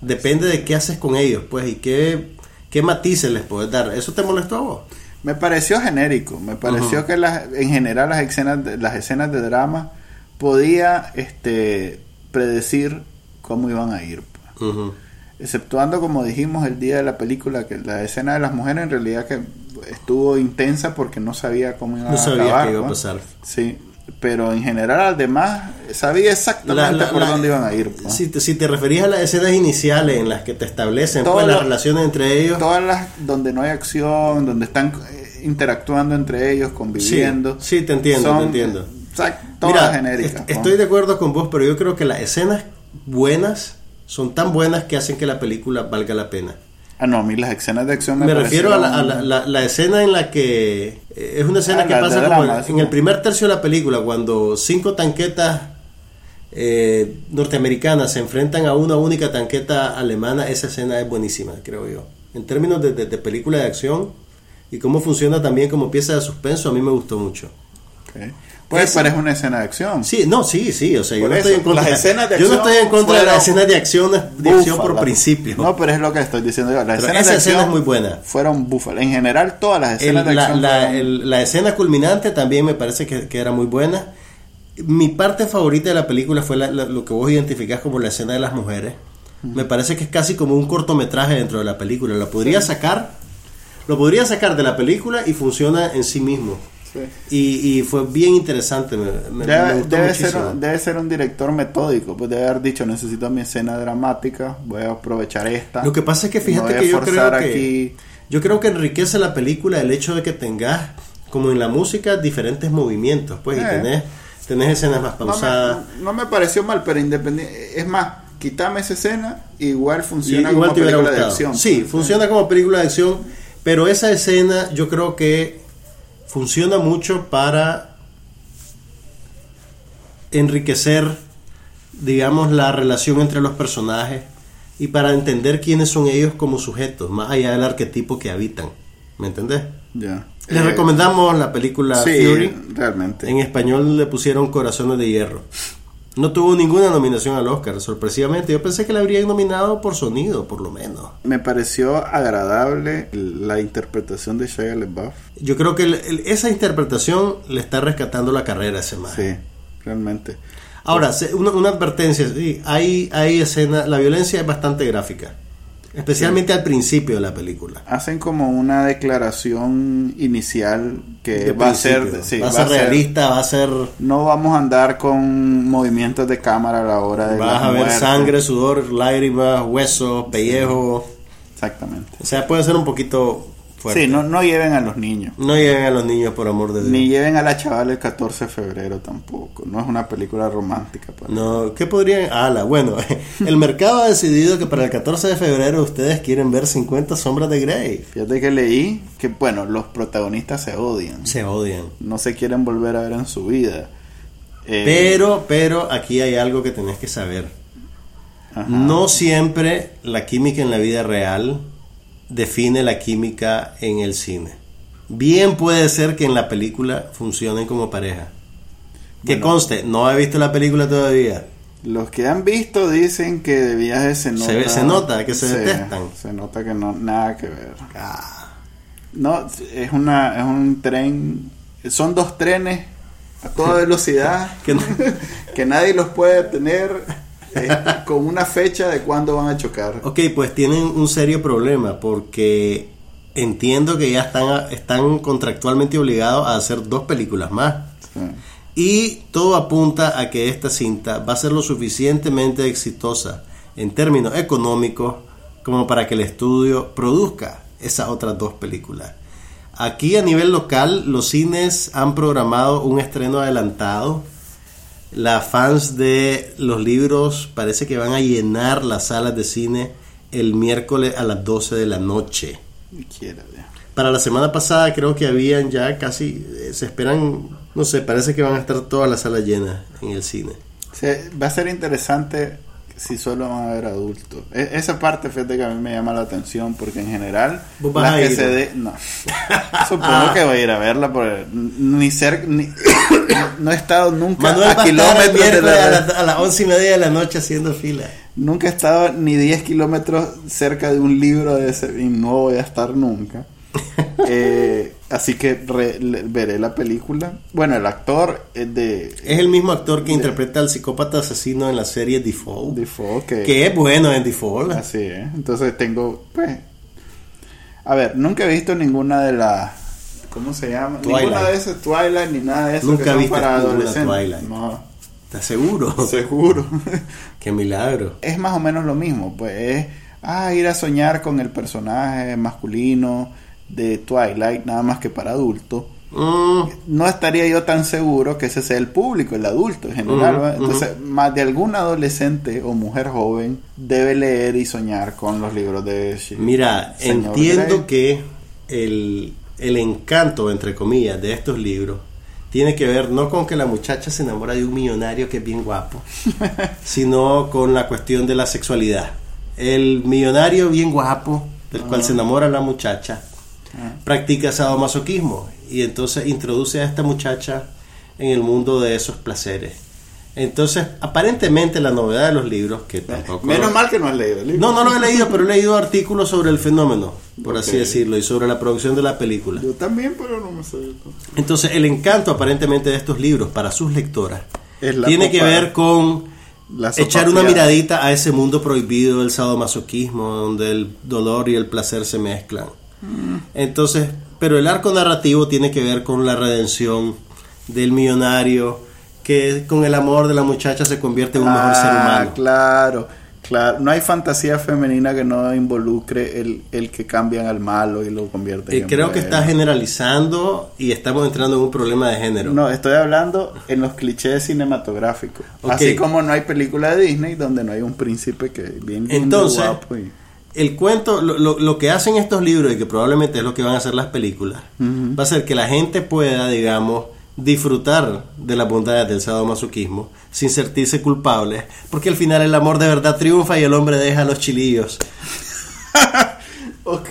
A: Depende de qué haces con ellos, pues, y qué, qué matices les puedes dar. ¿Eso te molestó a vos?
B: Me pareció genérico, me pareció que las, en general las escenas, de, las escenas de drama podía este, predecir cómo iban a ir. pues. Exceptuando, como dijimos el día de la película, que la escena de las mujeres en realidad que estuvo intensa porque no sabía cómo iba
A: No
B: a
A: sabía
B: acabar.
A: qué iba a
B: pues.
A: pasar.
B: Sí, pero en general además sabía exactamente
A: La- la-
B: por
A: la-
B: dónde iban a ir. pues.
A: Si te, si te referís a las escenas iniciales en las que te establecen
B: Todo
A: pues, las relaciones entre ellos,
B: Todas las donde no hay acción, donde están eh, interactuando entre ellos,
A: sí,
B: conviviendo.
A: sí, te entiendo,
B: son,
A: te entiendo.
B: exact- todas
A: Mira,
B: genéricas.
A: est-
B: ¿no?
A: estoy de acuerdo con vos, pero yo creo que las escenas buenas son tan buenas que hacen que la película valga la pena.
B: Ah, no, a mí las escenas de acción me,
A: Me refiero a, la, a la- la- la escena en la que eh, es una escena
B: Ah,
A: que
B: la
A: pasa como en- el primer tercio de la película cuando cinco tanquetas eh, norteamericanas se enfrentan a una única tanqueta alemana esa escena es buenísima creo yo en términos de, de- de película de acción y cómo funciona también como pieza de suspenso a mí me gustó mucho
B: Ok. Pues
A: Esa-
B: parece una escena de acción.
A: sí no sí sí o sea yo no
B: eso,
A: estoy en contra
B: las escenas de
A: yo no estoy en contra de las escenas de acción de acción por principio
B: No, pero es lo que estoy diciendo yo. Las
A: Pero
B: escenas
A: esa
B: de
A: escena
B: acción
A: es muy buena.
B: Fueron búfalas. En general, todas las
A: El-
B: escenas de
A: la,
B: acción
A: la-
B: fueron-
A: el- la escena culminante también me parece que, que era muy buena. Mi parte favorita de la película fue la- la- lo que vos identificás como la escena de las mujeres. Me parece que es casi como un cortometraje dentro de la película. Lo podría sacar, lo podría sacar de la película y funciona en sí mismo.
B: Sí.
A: Y, y fue bien interesante. Me, me- me
B: Debe,
A: gustó
B: debe ser,
A: muchísimo.
B: debe ser un director metódico, pues debe haber dicho, necesito mi escena dramática, voy a aprovechar esta.
A: Lo que pasa es que fíjate que yo creo que yo creo que enriquece la película el hecho de que tengas como en la música diferentes movimientos, pues y
B: Eh.
A: tenés tenés escenas más
B: No
A: pausadas.
B: me, no me pareció mal, pero independiente. Es más, quitame esa escena, igual funciona
A: Y- igual
B: como película de acción.
A: Sí, funciona como película de acción, pero esa escena yo creo que funciona mucho para enriquecer, digamos, la relación entre los personajes y para entender quiénes son ellos como sujetos, más allá del arquetipo que habitan. ¿Me entendés?
B: Ya.
A: Les
B: Eh,
A: recomendamos la película
B: Sí,
A: Fury.
B: realmente.
A: En español le pusieron Corazones de Hierro. No tuvo ninguna nominación al Oscar, sorpresivamente. Yo pensé que la habrían nominado por sonido, por lo menos.
B: Me pareció agradable la interpretación de Shia LaBeouf.
A: Yo creo que el- el- esa interpretación le está rescatando la carrera a ese man.
B: Sí, realmente.
A: Ahora, una, una advertencia, sí, hay, hay escena, la violencia es bastante gráfica, especialmente al principio de la película.
B: Hacen como una declaración inicial que
A: De
B: va a ser,
A: principio.
B: sí,
A: va a ser realista, va a ser,
B: No vamos a andar con movimientos de cámara a la hora de
A: vas a ver
B: muertes.
A: sangre, sudor, lágrimas, huesos, pellejo,
B: Exactamente.
A: o sea, puede ser un poquito fuerte.
B: Sí, no, no lleven a los niños.
A: No lleguen a los niños por amor de Dios.
B: Ni lleven a la chavala el 14 de febrero tampoco. No es una película romántica. pues.
A: No, ¿qué podrían? Ala, bueno, el mercado ha decidido que para el 14 de febrero ustedes quieren ver 50 sombras de Grey.
B: Fíjate que leí que, bueno, los protagonistas se odian.
A: Se odian.
B: No se quieren volver a ver en su vida. Eh,
A: Pero, pero aquí hay algo que tenés que saber.
B: ajá.
A: No siempre la química en la vida real define la química en el cine. Bien puede ser que en la película funcionen como pareja. Que
B: Bueno.
A: conste, no he visto la película todavía.
B: Los que han visto dicen que de viaje se nota.
A: Se se nota que se detestan.
B: Se nota que no, nada que ver.
A: Ah,
B: No, es una, es un tren. Son dos trenes a toda velocidad
A: que no-
B: que nadie los puede con una fecha de cuándo van a chocar.
A: Ok, pues tienen un serio problema porque entiendo que ya están, están contractualmente obligados a hacer dos películas más.
B: Sí.
A: Y todo apunta a que esta cinta va a ser lo suficientemente exitosa en términos económicos como para que el estudio produzca esas otras dos películas. Aquí a nivel local los cines han programado un estreno adelantado. Las fans de los libros parece que van a llenar las salas de cine el miércoles a las 12 de la noche. Para la semana pasada creo que habían ya casi, eh, se esperan, no sé, parece que van a estar todas las salas llenas en el cine.
B: Va a ser interesante si solo van a ver adultos. E- esa parte, fíjate que a mí me llama la atención porque en general
A: ¿Vos vas
B: las
A: a
B: que
A: ir,
B: se
A: no?
B: de- no. Supongo que voy a ir a verla porque ni ni no he estado nunca
A: Manuel
B: a kilómetros de
A: miércoles
B: la-
A: a, las- a las once y media de la noche haciendo fila.
B: Nunca he estado ni 10 kilómetros cerca de un libro de ese y no voy a estar nunca. Eh, así que re- le- veré la película. Bueno, el actor es de
A: Es el mismo actor que interpreta al psicópata asesino en la serie Default.
B: Defoe, que,
A: Que es bueno en Default.
B: así es. Entonces tengo, pues, a ver, nunca he visto ninguna de las, ¿cómo se llama?
A: Twilight.
B: Ninguna de esas Twilight ni nada de eso
A: Nunca
B: que son
A: viste
B: para adolescentes.
A: Twilight.
B: No,
A: ¿Estás seguro?
B: seguro.
A: Qué milagro.
B: es más o menos lo mismo, pues es ah, ir a soñar con el personaje masculino de Twilight, nada más que para adultos.
A: Mm,
B: No estaría yo tan seguro que ese sea el público, el adulto en general. Entonces, más de algún adolescente o mujer joven debe leer y soñar con los libros de Shi-
A: Mira,
B: Señor
A: entiendo
B: Grey.
A: que el, el encanto, entre comillas, de estos libros tiene que ver no con que la muchacha se enamora de un millonario que es bien guapo, sino con la cuestión de la sexualidad. El millonario bien guapo, del cual se enamora la muchacha,
B: Ah.
A: practica sadomasoquismo y entonces introduce a esta muchacha en el mundo de esos placeres. Entonces, aparentemente la novedad de los libros, que tampoco...
B: Menos mal que no has leído el libro.
A: No, no lo he leído, pero he leído artículos sobre el fenómeno, por así decirlo, y sobre la producción de la película.
B: Yo también, pero no me sé.
A: Entonces, el encanto aparentemente de estos libros para sus lectoras tiene que ver con echar una miradita a ese mundo prohibido del sadomasoquismo, donde el dolor y el placer se mezclan. Entonces, pero el arco narrativo tiene que ver con la redención del millonario que con el amor de la muchacha se convierte en un mejor ser
B: Ah,
A: humano.
B: claro, claro. No hay fantasía femenina que no involucre el, el que cambian al malo y lo convierten
A: Eh,
B: en
A: creo que está generalizando y estamos entrando en un problema de género.
B: No, estoy hablando en los clichés cinematográficos. Así como no hay película de Disney donde no hay un príncipe que bien lindo,
A: Entonces,
B: guapo y-
A: El cuento, lo, lo- lo que hacen estos libros y que probablemente es lo que van a hacer las películas, va a ser que la gente pueda, digamos, disfrutar de las bondades del sadomasoquismo sin sentirse culpables, porque al final el amor de verdad triunfa y el hombre deja los chilillos.
B: Ok.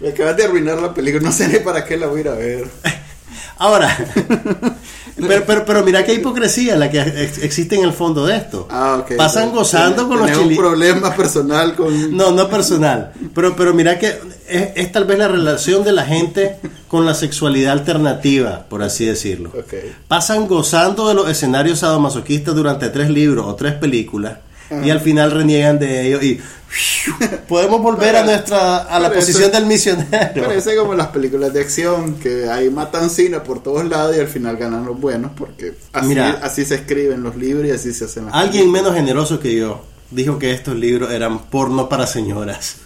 B: Me acabas de arruinar la película. No sé ni para qué la voy a ir a ver.
A: Ahora, pero, pero, pero mira qué hipocresía la que ex- existe en el fondo de esto.
B: Ah, ok.
A: Pasan gozando con los
B: un problema personal con...
A: No, no personal. Pero, pero mira que es, es tal vez la relación de la gente con la sexualidad alternativa, por así decirlo. Pasan gozando de los escenarios sadomasoquistas durante tres libros o tres películas y al final reniegan de ellos y podemos volver a nuestra a la
B: eso-
A: posición del misionero.
B: Parece como las películas de acción que hay matan cine por todos lados y al final ganan los buenos porque así,
A: Mira.
B: así se escriben los libros y así se hacen las
A: Alguien menos generoso que yo dijo que estos libros eran porno para señoras.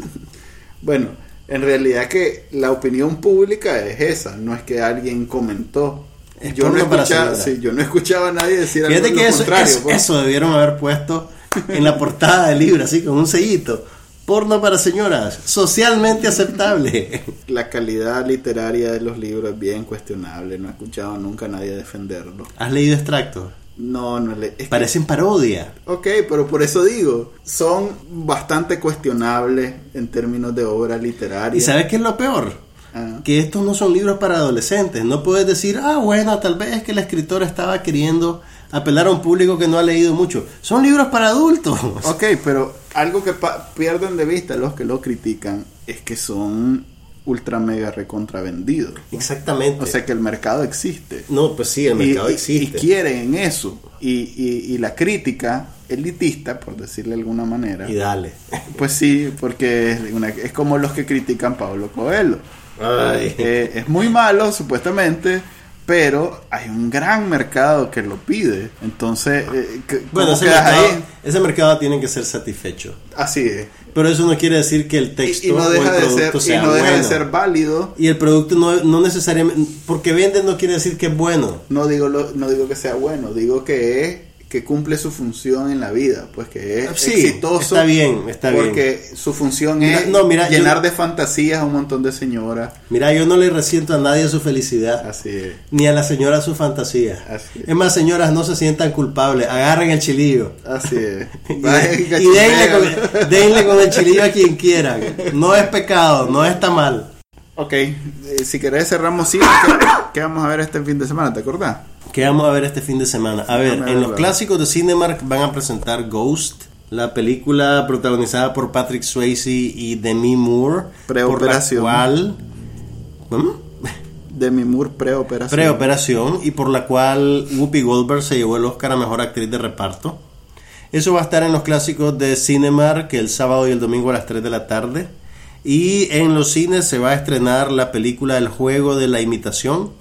B: Bueno, en realidad que la opinión pública es esa, no es que alguien comentó.
A: Es
B: Yo no, escuchaba, sí, yo no escuchaba a nadie decir algo lo
A: que eso,
B: contrario.
A: eso,
B: pues.
A: eso debieron haber puesto en la portada del libro, así con un sellito. Porno para señoras, socialmente aceptable.
B: La calidad literaria de los libros es bien cuestionable, no he escuchado nunca a nadie defenderlo.
A: ¿Has leído extractos?
B: No, no le... es que-
A: Parecen parodia.
B: Ok, pero por eso digo, son bastante cuestionables en términos de obra literaria.
A: ¿Y sabes qué es lo peor?
B: Ah.
A: Que estos no son libros para adolescentes. No puedes decir, ah, bueno, tal vez es que el escritor estaba queriendo apelar a un público que no ha leído mucho. Son libros para adultos.
B: Ok, pero algo que pa- pierden de vista los que lo critican es que son ultra mega recontravendidos.
A: Exactamente.
B: O sea que el mercado existe.
A: no, pues sí, el mercado
B: y,
A: existe.
B: y quieren eso. Y, y- y la crítica elitista, por decirle de alguna manera,
A: Y dale.
B: pues sí, porque es, una- es como los que critican Pablo Coelho.
A: Ay.
B: Eh, es muy malo, supuestamente, pero hay un gran mercado que lo pide. Entonces, eh, ¿cómo
A: Bueno, ese
B: quedas
A: mercado,
B: ahí?
A: ese mercado tiene que ser satisfecho.
B: Así es.
A: Pero eso no quiere decir que el texto
B: Y, y no
A: o el
B: deja de ser,
A: producto
B: y
A: sea
B: no deja de ser válido.
A: Y el producto no, no necesariamente... Porque vende no quiere decir que es bueno.
B: No digo, lo- no digo que sea bueno, digo que es que cumple su función en la vida, pues que es
A: Sí,
B: exitoso.
A: está bien, está bien.
B: porque su función
A: Mira,
B: es
A: no, mira,
B: llenar
A: yo-
B: de fantasías a un montón de señoras.
A: Mira, yo no le resiento a nadie su felicidad.
B: Así es.
A: Ni a la señora su fantasía.
B: Así es.
A: Es más, señoras, no se sientan culpables. Agarren el chilillo.
B: Así es.
A: Y, y denle, con, denle con el chilillo a quien quieran. No es pecado, no está mal.
B: Ok, eh, si querés cerramos cine, ¿qué, qué vamos a ver este fin de semana? ¿Te acordás?
A: ¿Qué vamos a ver este fin de semana? A ver, en los clásicos de Cinemark van a presentar Ghost, la película protagonizada por Patrick Swayze y Demi Moore.
B: Preoperación.
A: Por la cual...
B: Demi Moore preoperación.
A: Preoperación y por la cual Whoopi Goldberg se llevó el Oscar a Mejor Actriz de Reparto. Eso va a estar en los clásicos de Cinemark el sábado y el domingo a las 3 de la tarde. Y en los cines se va a estrenar la película El Juego de la Imitación,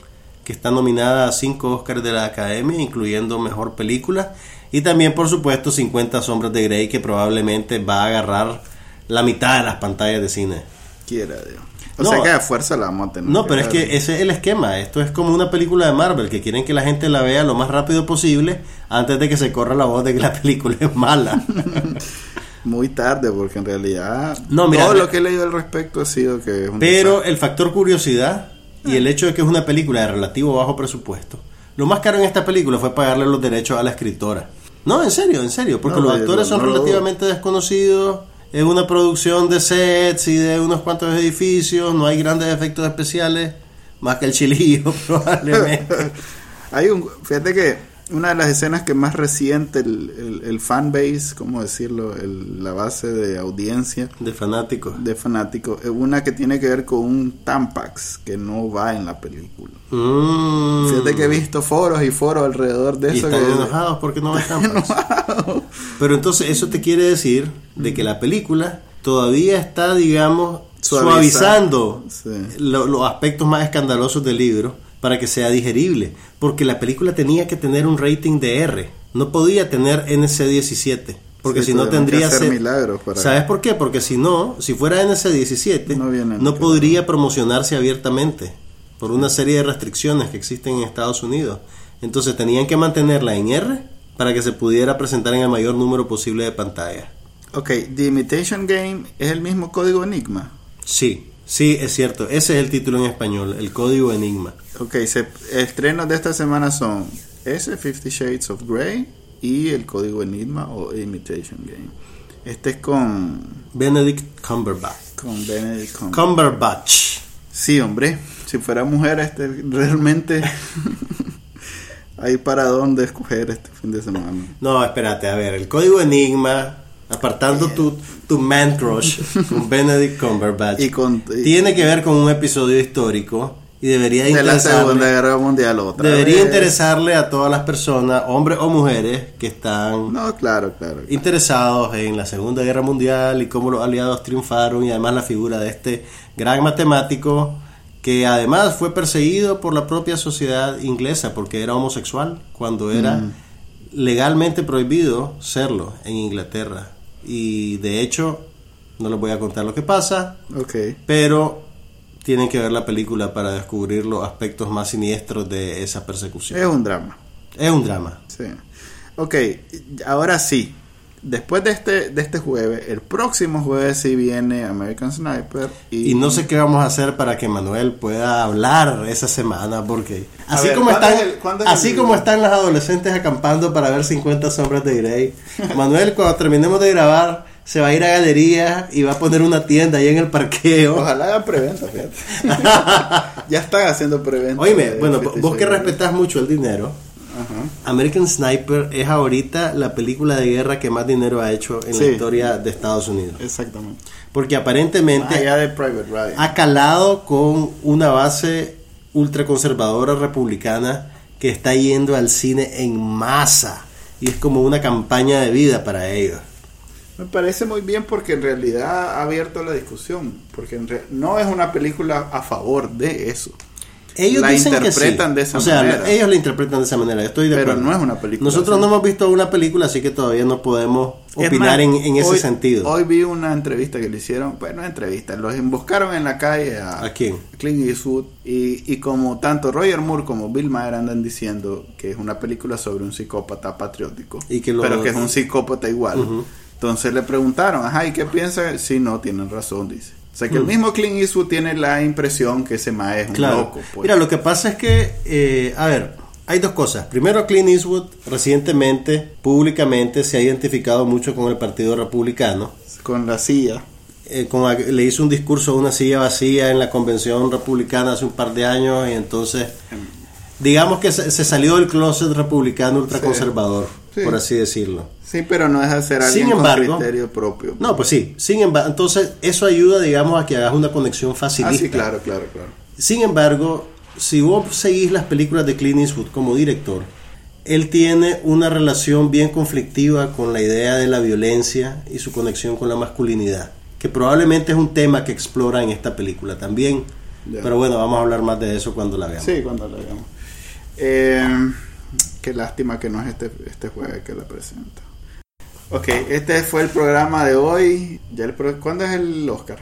A: que está nominada a 5 Oscars de la Academia, incluyendo Mejor Película. Y también, por supuesto, 50 Sombras de Grey, que probablemente va a agarrar la mitad de las pantallas de cine.
B: Quiera Dios. O
A: No.
B: sea que a fuerza la vamos a tener.
A: No, pero es que ese es el esquema. Esto es como una película de Marvel, que quieren que la gente la vea lo más rápido posible antes de que se corra la voz de que la película es mala.
B: Muy tarde, porque en realidad
A: No, mira,
B: todo lo que he leído al respecto ha sido que es un
A: Pero
B: desastre.
A: el factor curiosidad y el hecho de que es una película de relativo bajo presupuesto. Lo más caro en esta película fue pagarle los derechos a la escritora. No, en serio, en serio, porque
B: No,
A: los actores
B: no,
A: son
B: no
A: relativamente desconocidos. Es una producción de sets y de unos cuantos edificios. No hay grandes efectos especiales, más que el chilillo probablemente.
B: Hay un, fíjate que una de las escenas que más resiente el, el, el fanbase, ¿cómo decirlo? El- la base de audiencia
A: de fanáticos.
B: de fanáticos, es una que tiene que ver con un Tampax que no va en la película.
A: Mm.
B: Fíjate que he visto foros y foros alrededor de
A: Y
B: eso.
A: están
B: que-
A: enojados porque no ves Tampax. Pero entonces eso te quiere decir de que la película todavía está, digamos,
B: Suaviza-
A: suavizando
B: Sí.
A: lo- los aspectos más escandalosos del libro para que sea digerible. Porque la película tenía que tener un rating de R. No podía tener NC-17. Porque
B: Sí,
A: si no tendría...
B: hacer milagros para-
A: ¿Sabes por qué? Porque si no, si fuera NC-17,
B: No
A: no podría promocionarse abiertamente por una serie de restricciones que existen en Estados Unidos. Entonces tenían que mantenerla en R para que se pudiera presentar en el mayor número posible de pantallas.
B: Ok, The Imitation Game es el mismo código Enigma.
A: Sí, sí, es cierto. Ese es el título en español, el código Enigma.
B: Ok, se, estrenos de esta semana son ese, Fifty Shades of Grey y el código Enigma o Imitation Game. Este es con,
A: Benedict Cumberbatch.
B: con Benedict Cumberbatch.
A: Cumberbatch.
B: Sí, hombre, si fuera mujer, este realmente hay para dónde escoger este fin de semana.
A: No, espérate, a ver, el código Enigma, apartando tu, tu man crush con Benedict Cumberbatch,
B: Y con y-
A: tiene que ver con un episodio histórico y debería
B: de la
A: interesarle-
B: Segunda Guerra Mundial otra
A: Debería
B: vez.
A: interesarle a todas las personas, hombres o mujeres, que están
B: No, claro, claro.
A: interesados en la Segunda Guerra Mundial y cómo los aliados triunfaron y además la figura de este gran matemático que además fue perseguido por la propia sociedad inglesa porque era homosexual cuando era
B: Mm.
A: legalmente prohibido serlo en Inglaterra y de hecho no les voy a contar lo que pasa pero tienen que ver la película para descubrir los aspectos más siniestros de esa persecución.
B: Es un drama.
A: Es un drama.
B: Sí. Ok, ahora sí. Después de este, de este jueves, el próximo jueves sí viene American Sniper. Y,
A: Y no sé qué vamos a hacer para que Manuel pueda hablar esa semana, porque así
B: ver,
A: como
B: ¿cuándo
A: están,
B: es el- cuándo es
A: así como están las adolescentes acampando para ver 50 sombras de Grey, Manuel cuando terminemos de grabar se va a ir a galería y va a poner una tienda ahí en el parqueo.
B: Ojalá hagan preventa, fíjate. ya están haciendo preventa.
A: Oíme, bueno, vos que respetás mucho el dinero. American Sniper es ahorita la película de guerra que más dinero ha hecho en
B: Sí.
A: la historia de Estados Unidos.
B: Exactamente.
A: Porque aparentemente
B: de
A: ha calado con una base ultraconservadora republicana que está yendo al cine en masa y es como una campaña de vida para ellos.
B: Me parece muy bien porque en realidad ha abierto la discusión. Porque en no es una película a favor de eso.
A: Ellos
B: la
A: dicen que
B: interpretan
A: sí.
B: de esa
A: o sea,
B: manera.
A: ellos la interpretan de esa manera. Estoy de
B: Pero
A: acuerdo.
B: no es una película
A: Nosotros
B: así.
A: no hemos visto una película, así que todavía no podemos
B: Es
A: opinar
B: más,
A: en, en ese
B: hoy-
A: sentido.
B: Hoy vi una entrevista que le hicieron, bueno, entrevista, los emboscaron en la calle a,
A: ¿A quién?
B: Clint Eastwood y, y como tanto Roger Moore como Bill Maher andan diciendo que es una película sobre un psicópata patriótico,
A: Y que lo-
B: pero que es un psicópata igual. Entonces le preguntaron, ajá, ¿y qué piensa? Sí, no, tienen razón, dice. O sea que el
A: Mm.
B: mismo Clint Eastwood tiene la impresión que ese mae es un
A: Claro.
B: loco. pues.
A: Mira, lo que pasa es que, eh, a ver, hay dos cosas. Primero, Clint Eastwood recientemente, públicamente, se ha identificado mucho con el Partido Republicano.
B: Con la silla.
A: Eh, con le hizo un discurso a una silla vacía en la convención republicana hace un par de años y entonces, digamos que se, se salió del closet republicano ultraconservador,
B: Sí.
A: Por así decirlo.
B: Sí, pero no de ser alguien
A: Sin embargo-
B: con criterio propio.
A: No, pues sí. Sin embargo, entonces eso ayuda, digamos, a que hagas una conexión
B: Ah,
A: facilista.
B: sí, claro, claro, claro.
A: Sin embargo, si vos seguís las películas de Clint Eastwood como director, él tiene una relación bien conflictiva con la idea de la violencia y su conexión con la masculinidad, que probablemente es un tema que explora en esta película también.
B: Ya.
A: Pero bueno, vamos a hablar más de eso cuando la veamos.
B: Sí, cuando la veamos. Eh, qué lástima que no es este, este jueves que la presenta. Ok, este fue el programa de hoy. Ya el pro- ¿Cuándo es el Oscar?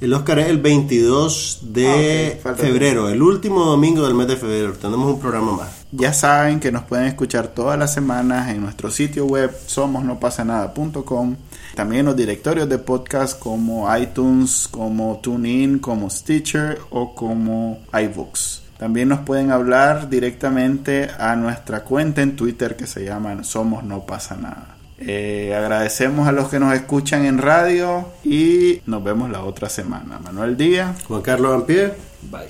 A: El Oscar es el 22 de
B: Ah,
A: febrero, el último domingo del mes de febrero. Tenemos un programa más.
B: Ya saben que nos pueden escuchar todas las semanas en nuestro sitio web somosnopasanada.com. También en los directorios de podcast como iTunes, como TuneIn, como Stitcher o como iBooks. También nos pueden hablar directamente a nuestra cuenta en Twitter que se llama Somos No Pasa Nada. Eh, agradecemos a los que nos escuchan en radio y nos vemos la otra semana. Manuel Díaz.
A: Juan Carlos Ampier.
B: Bye.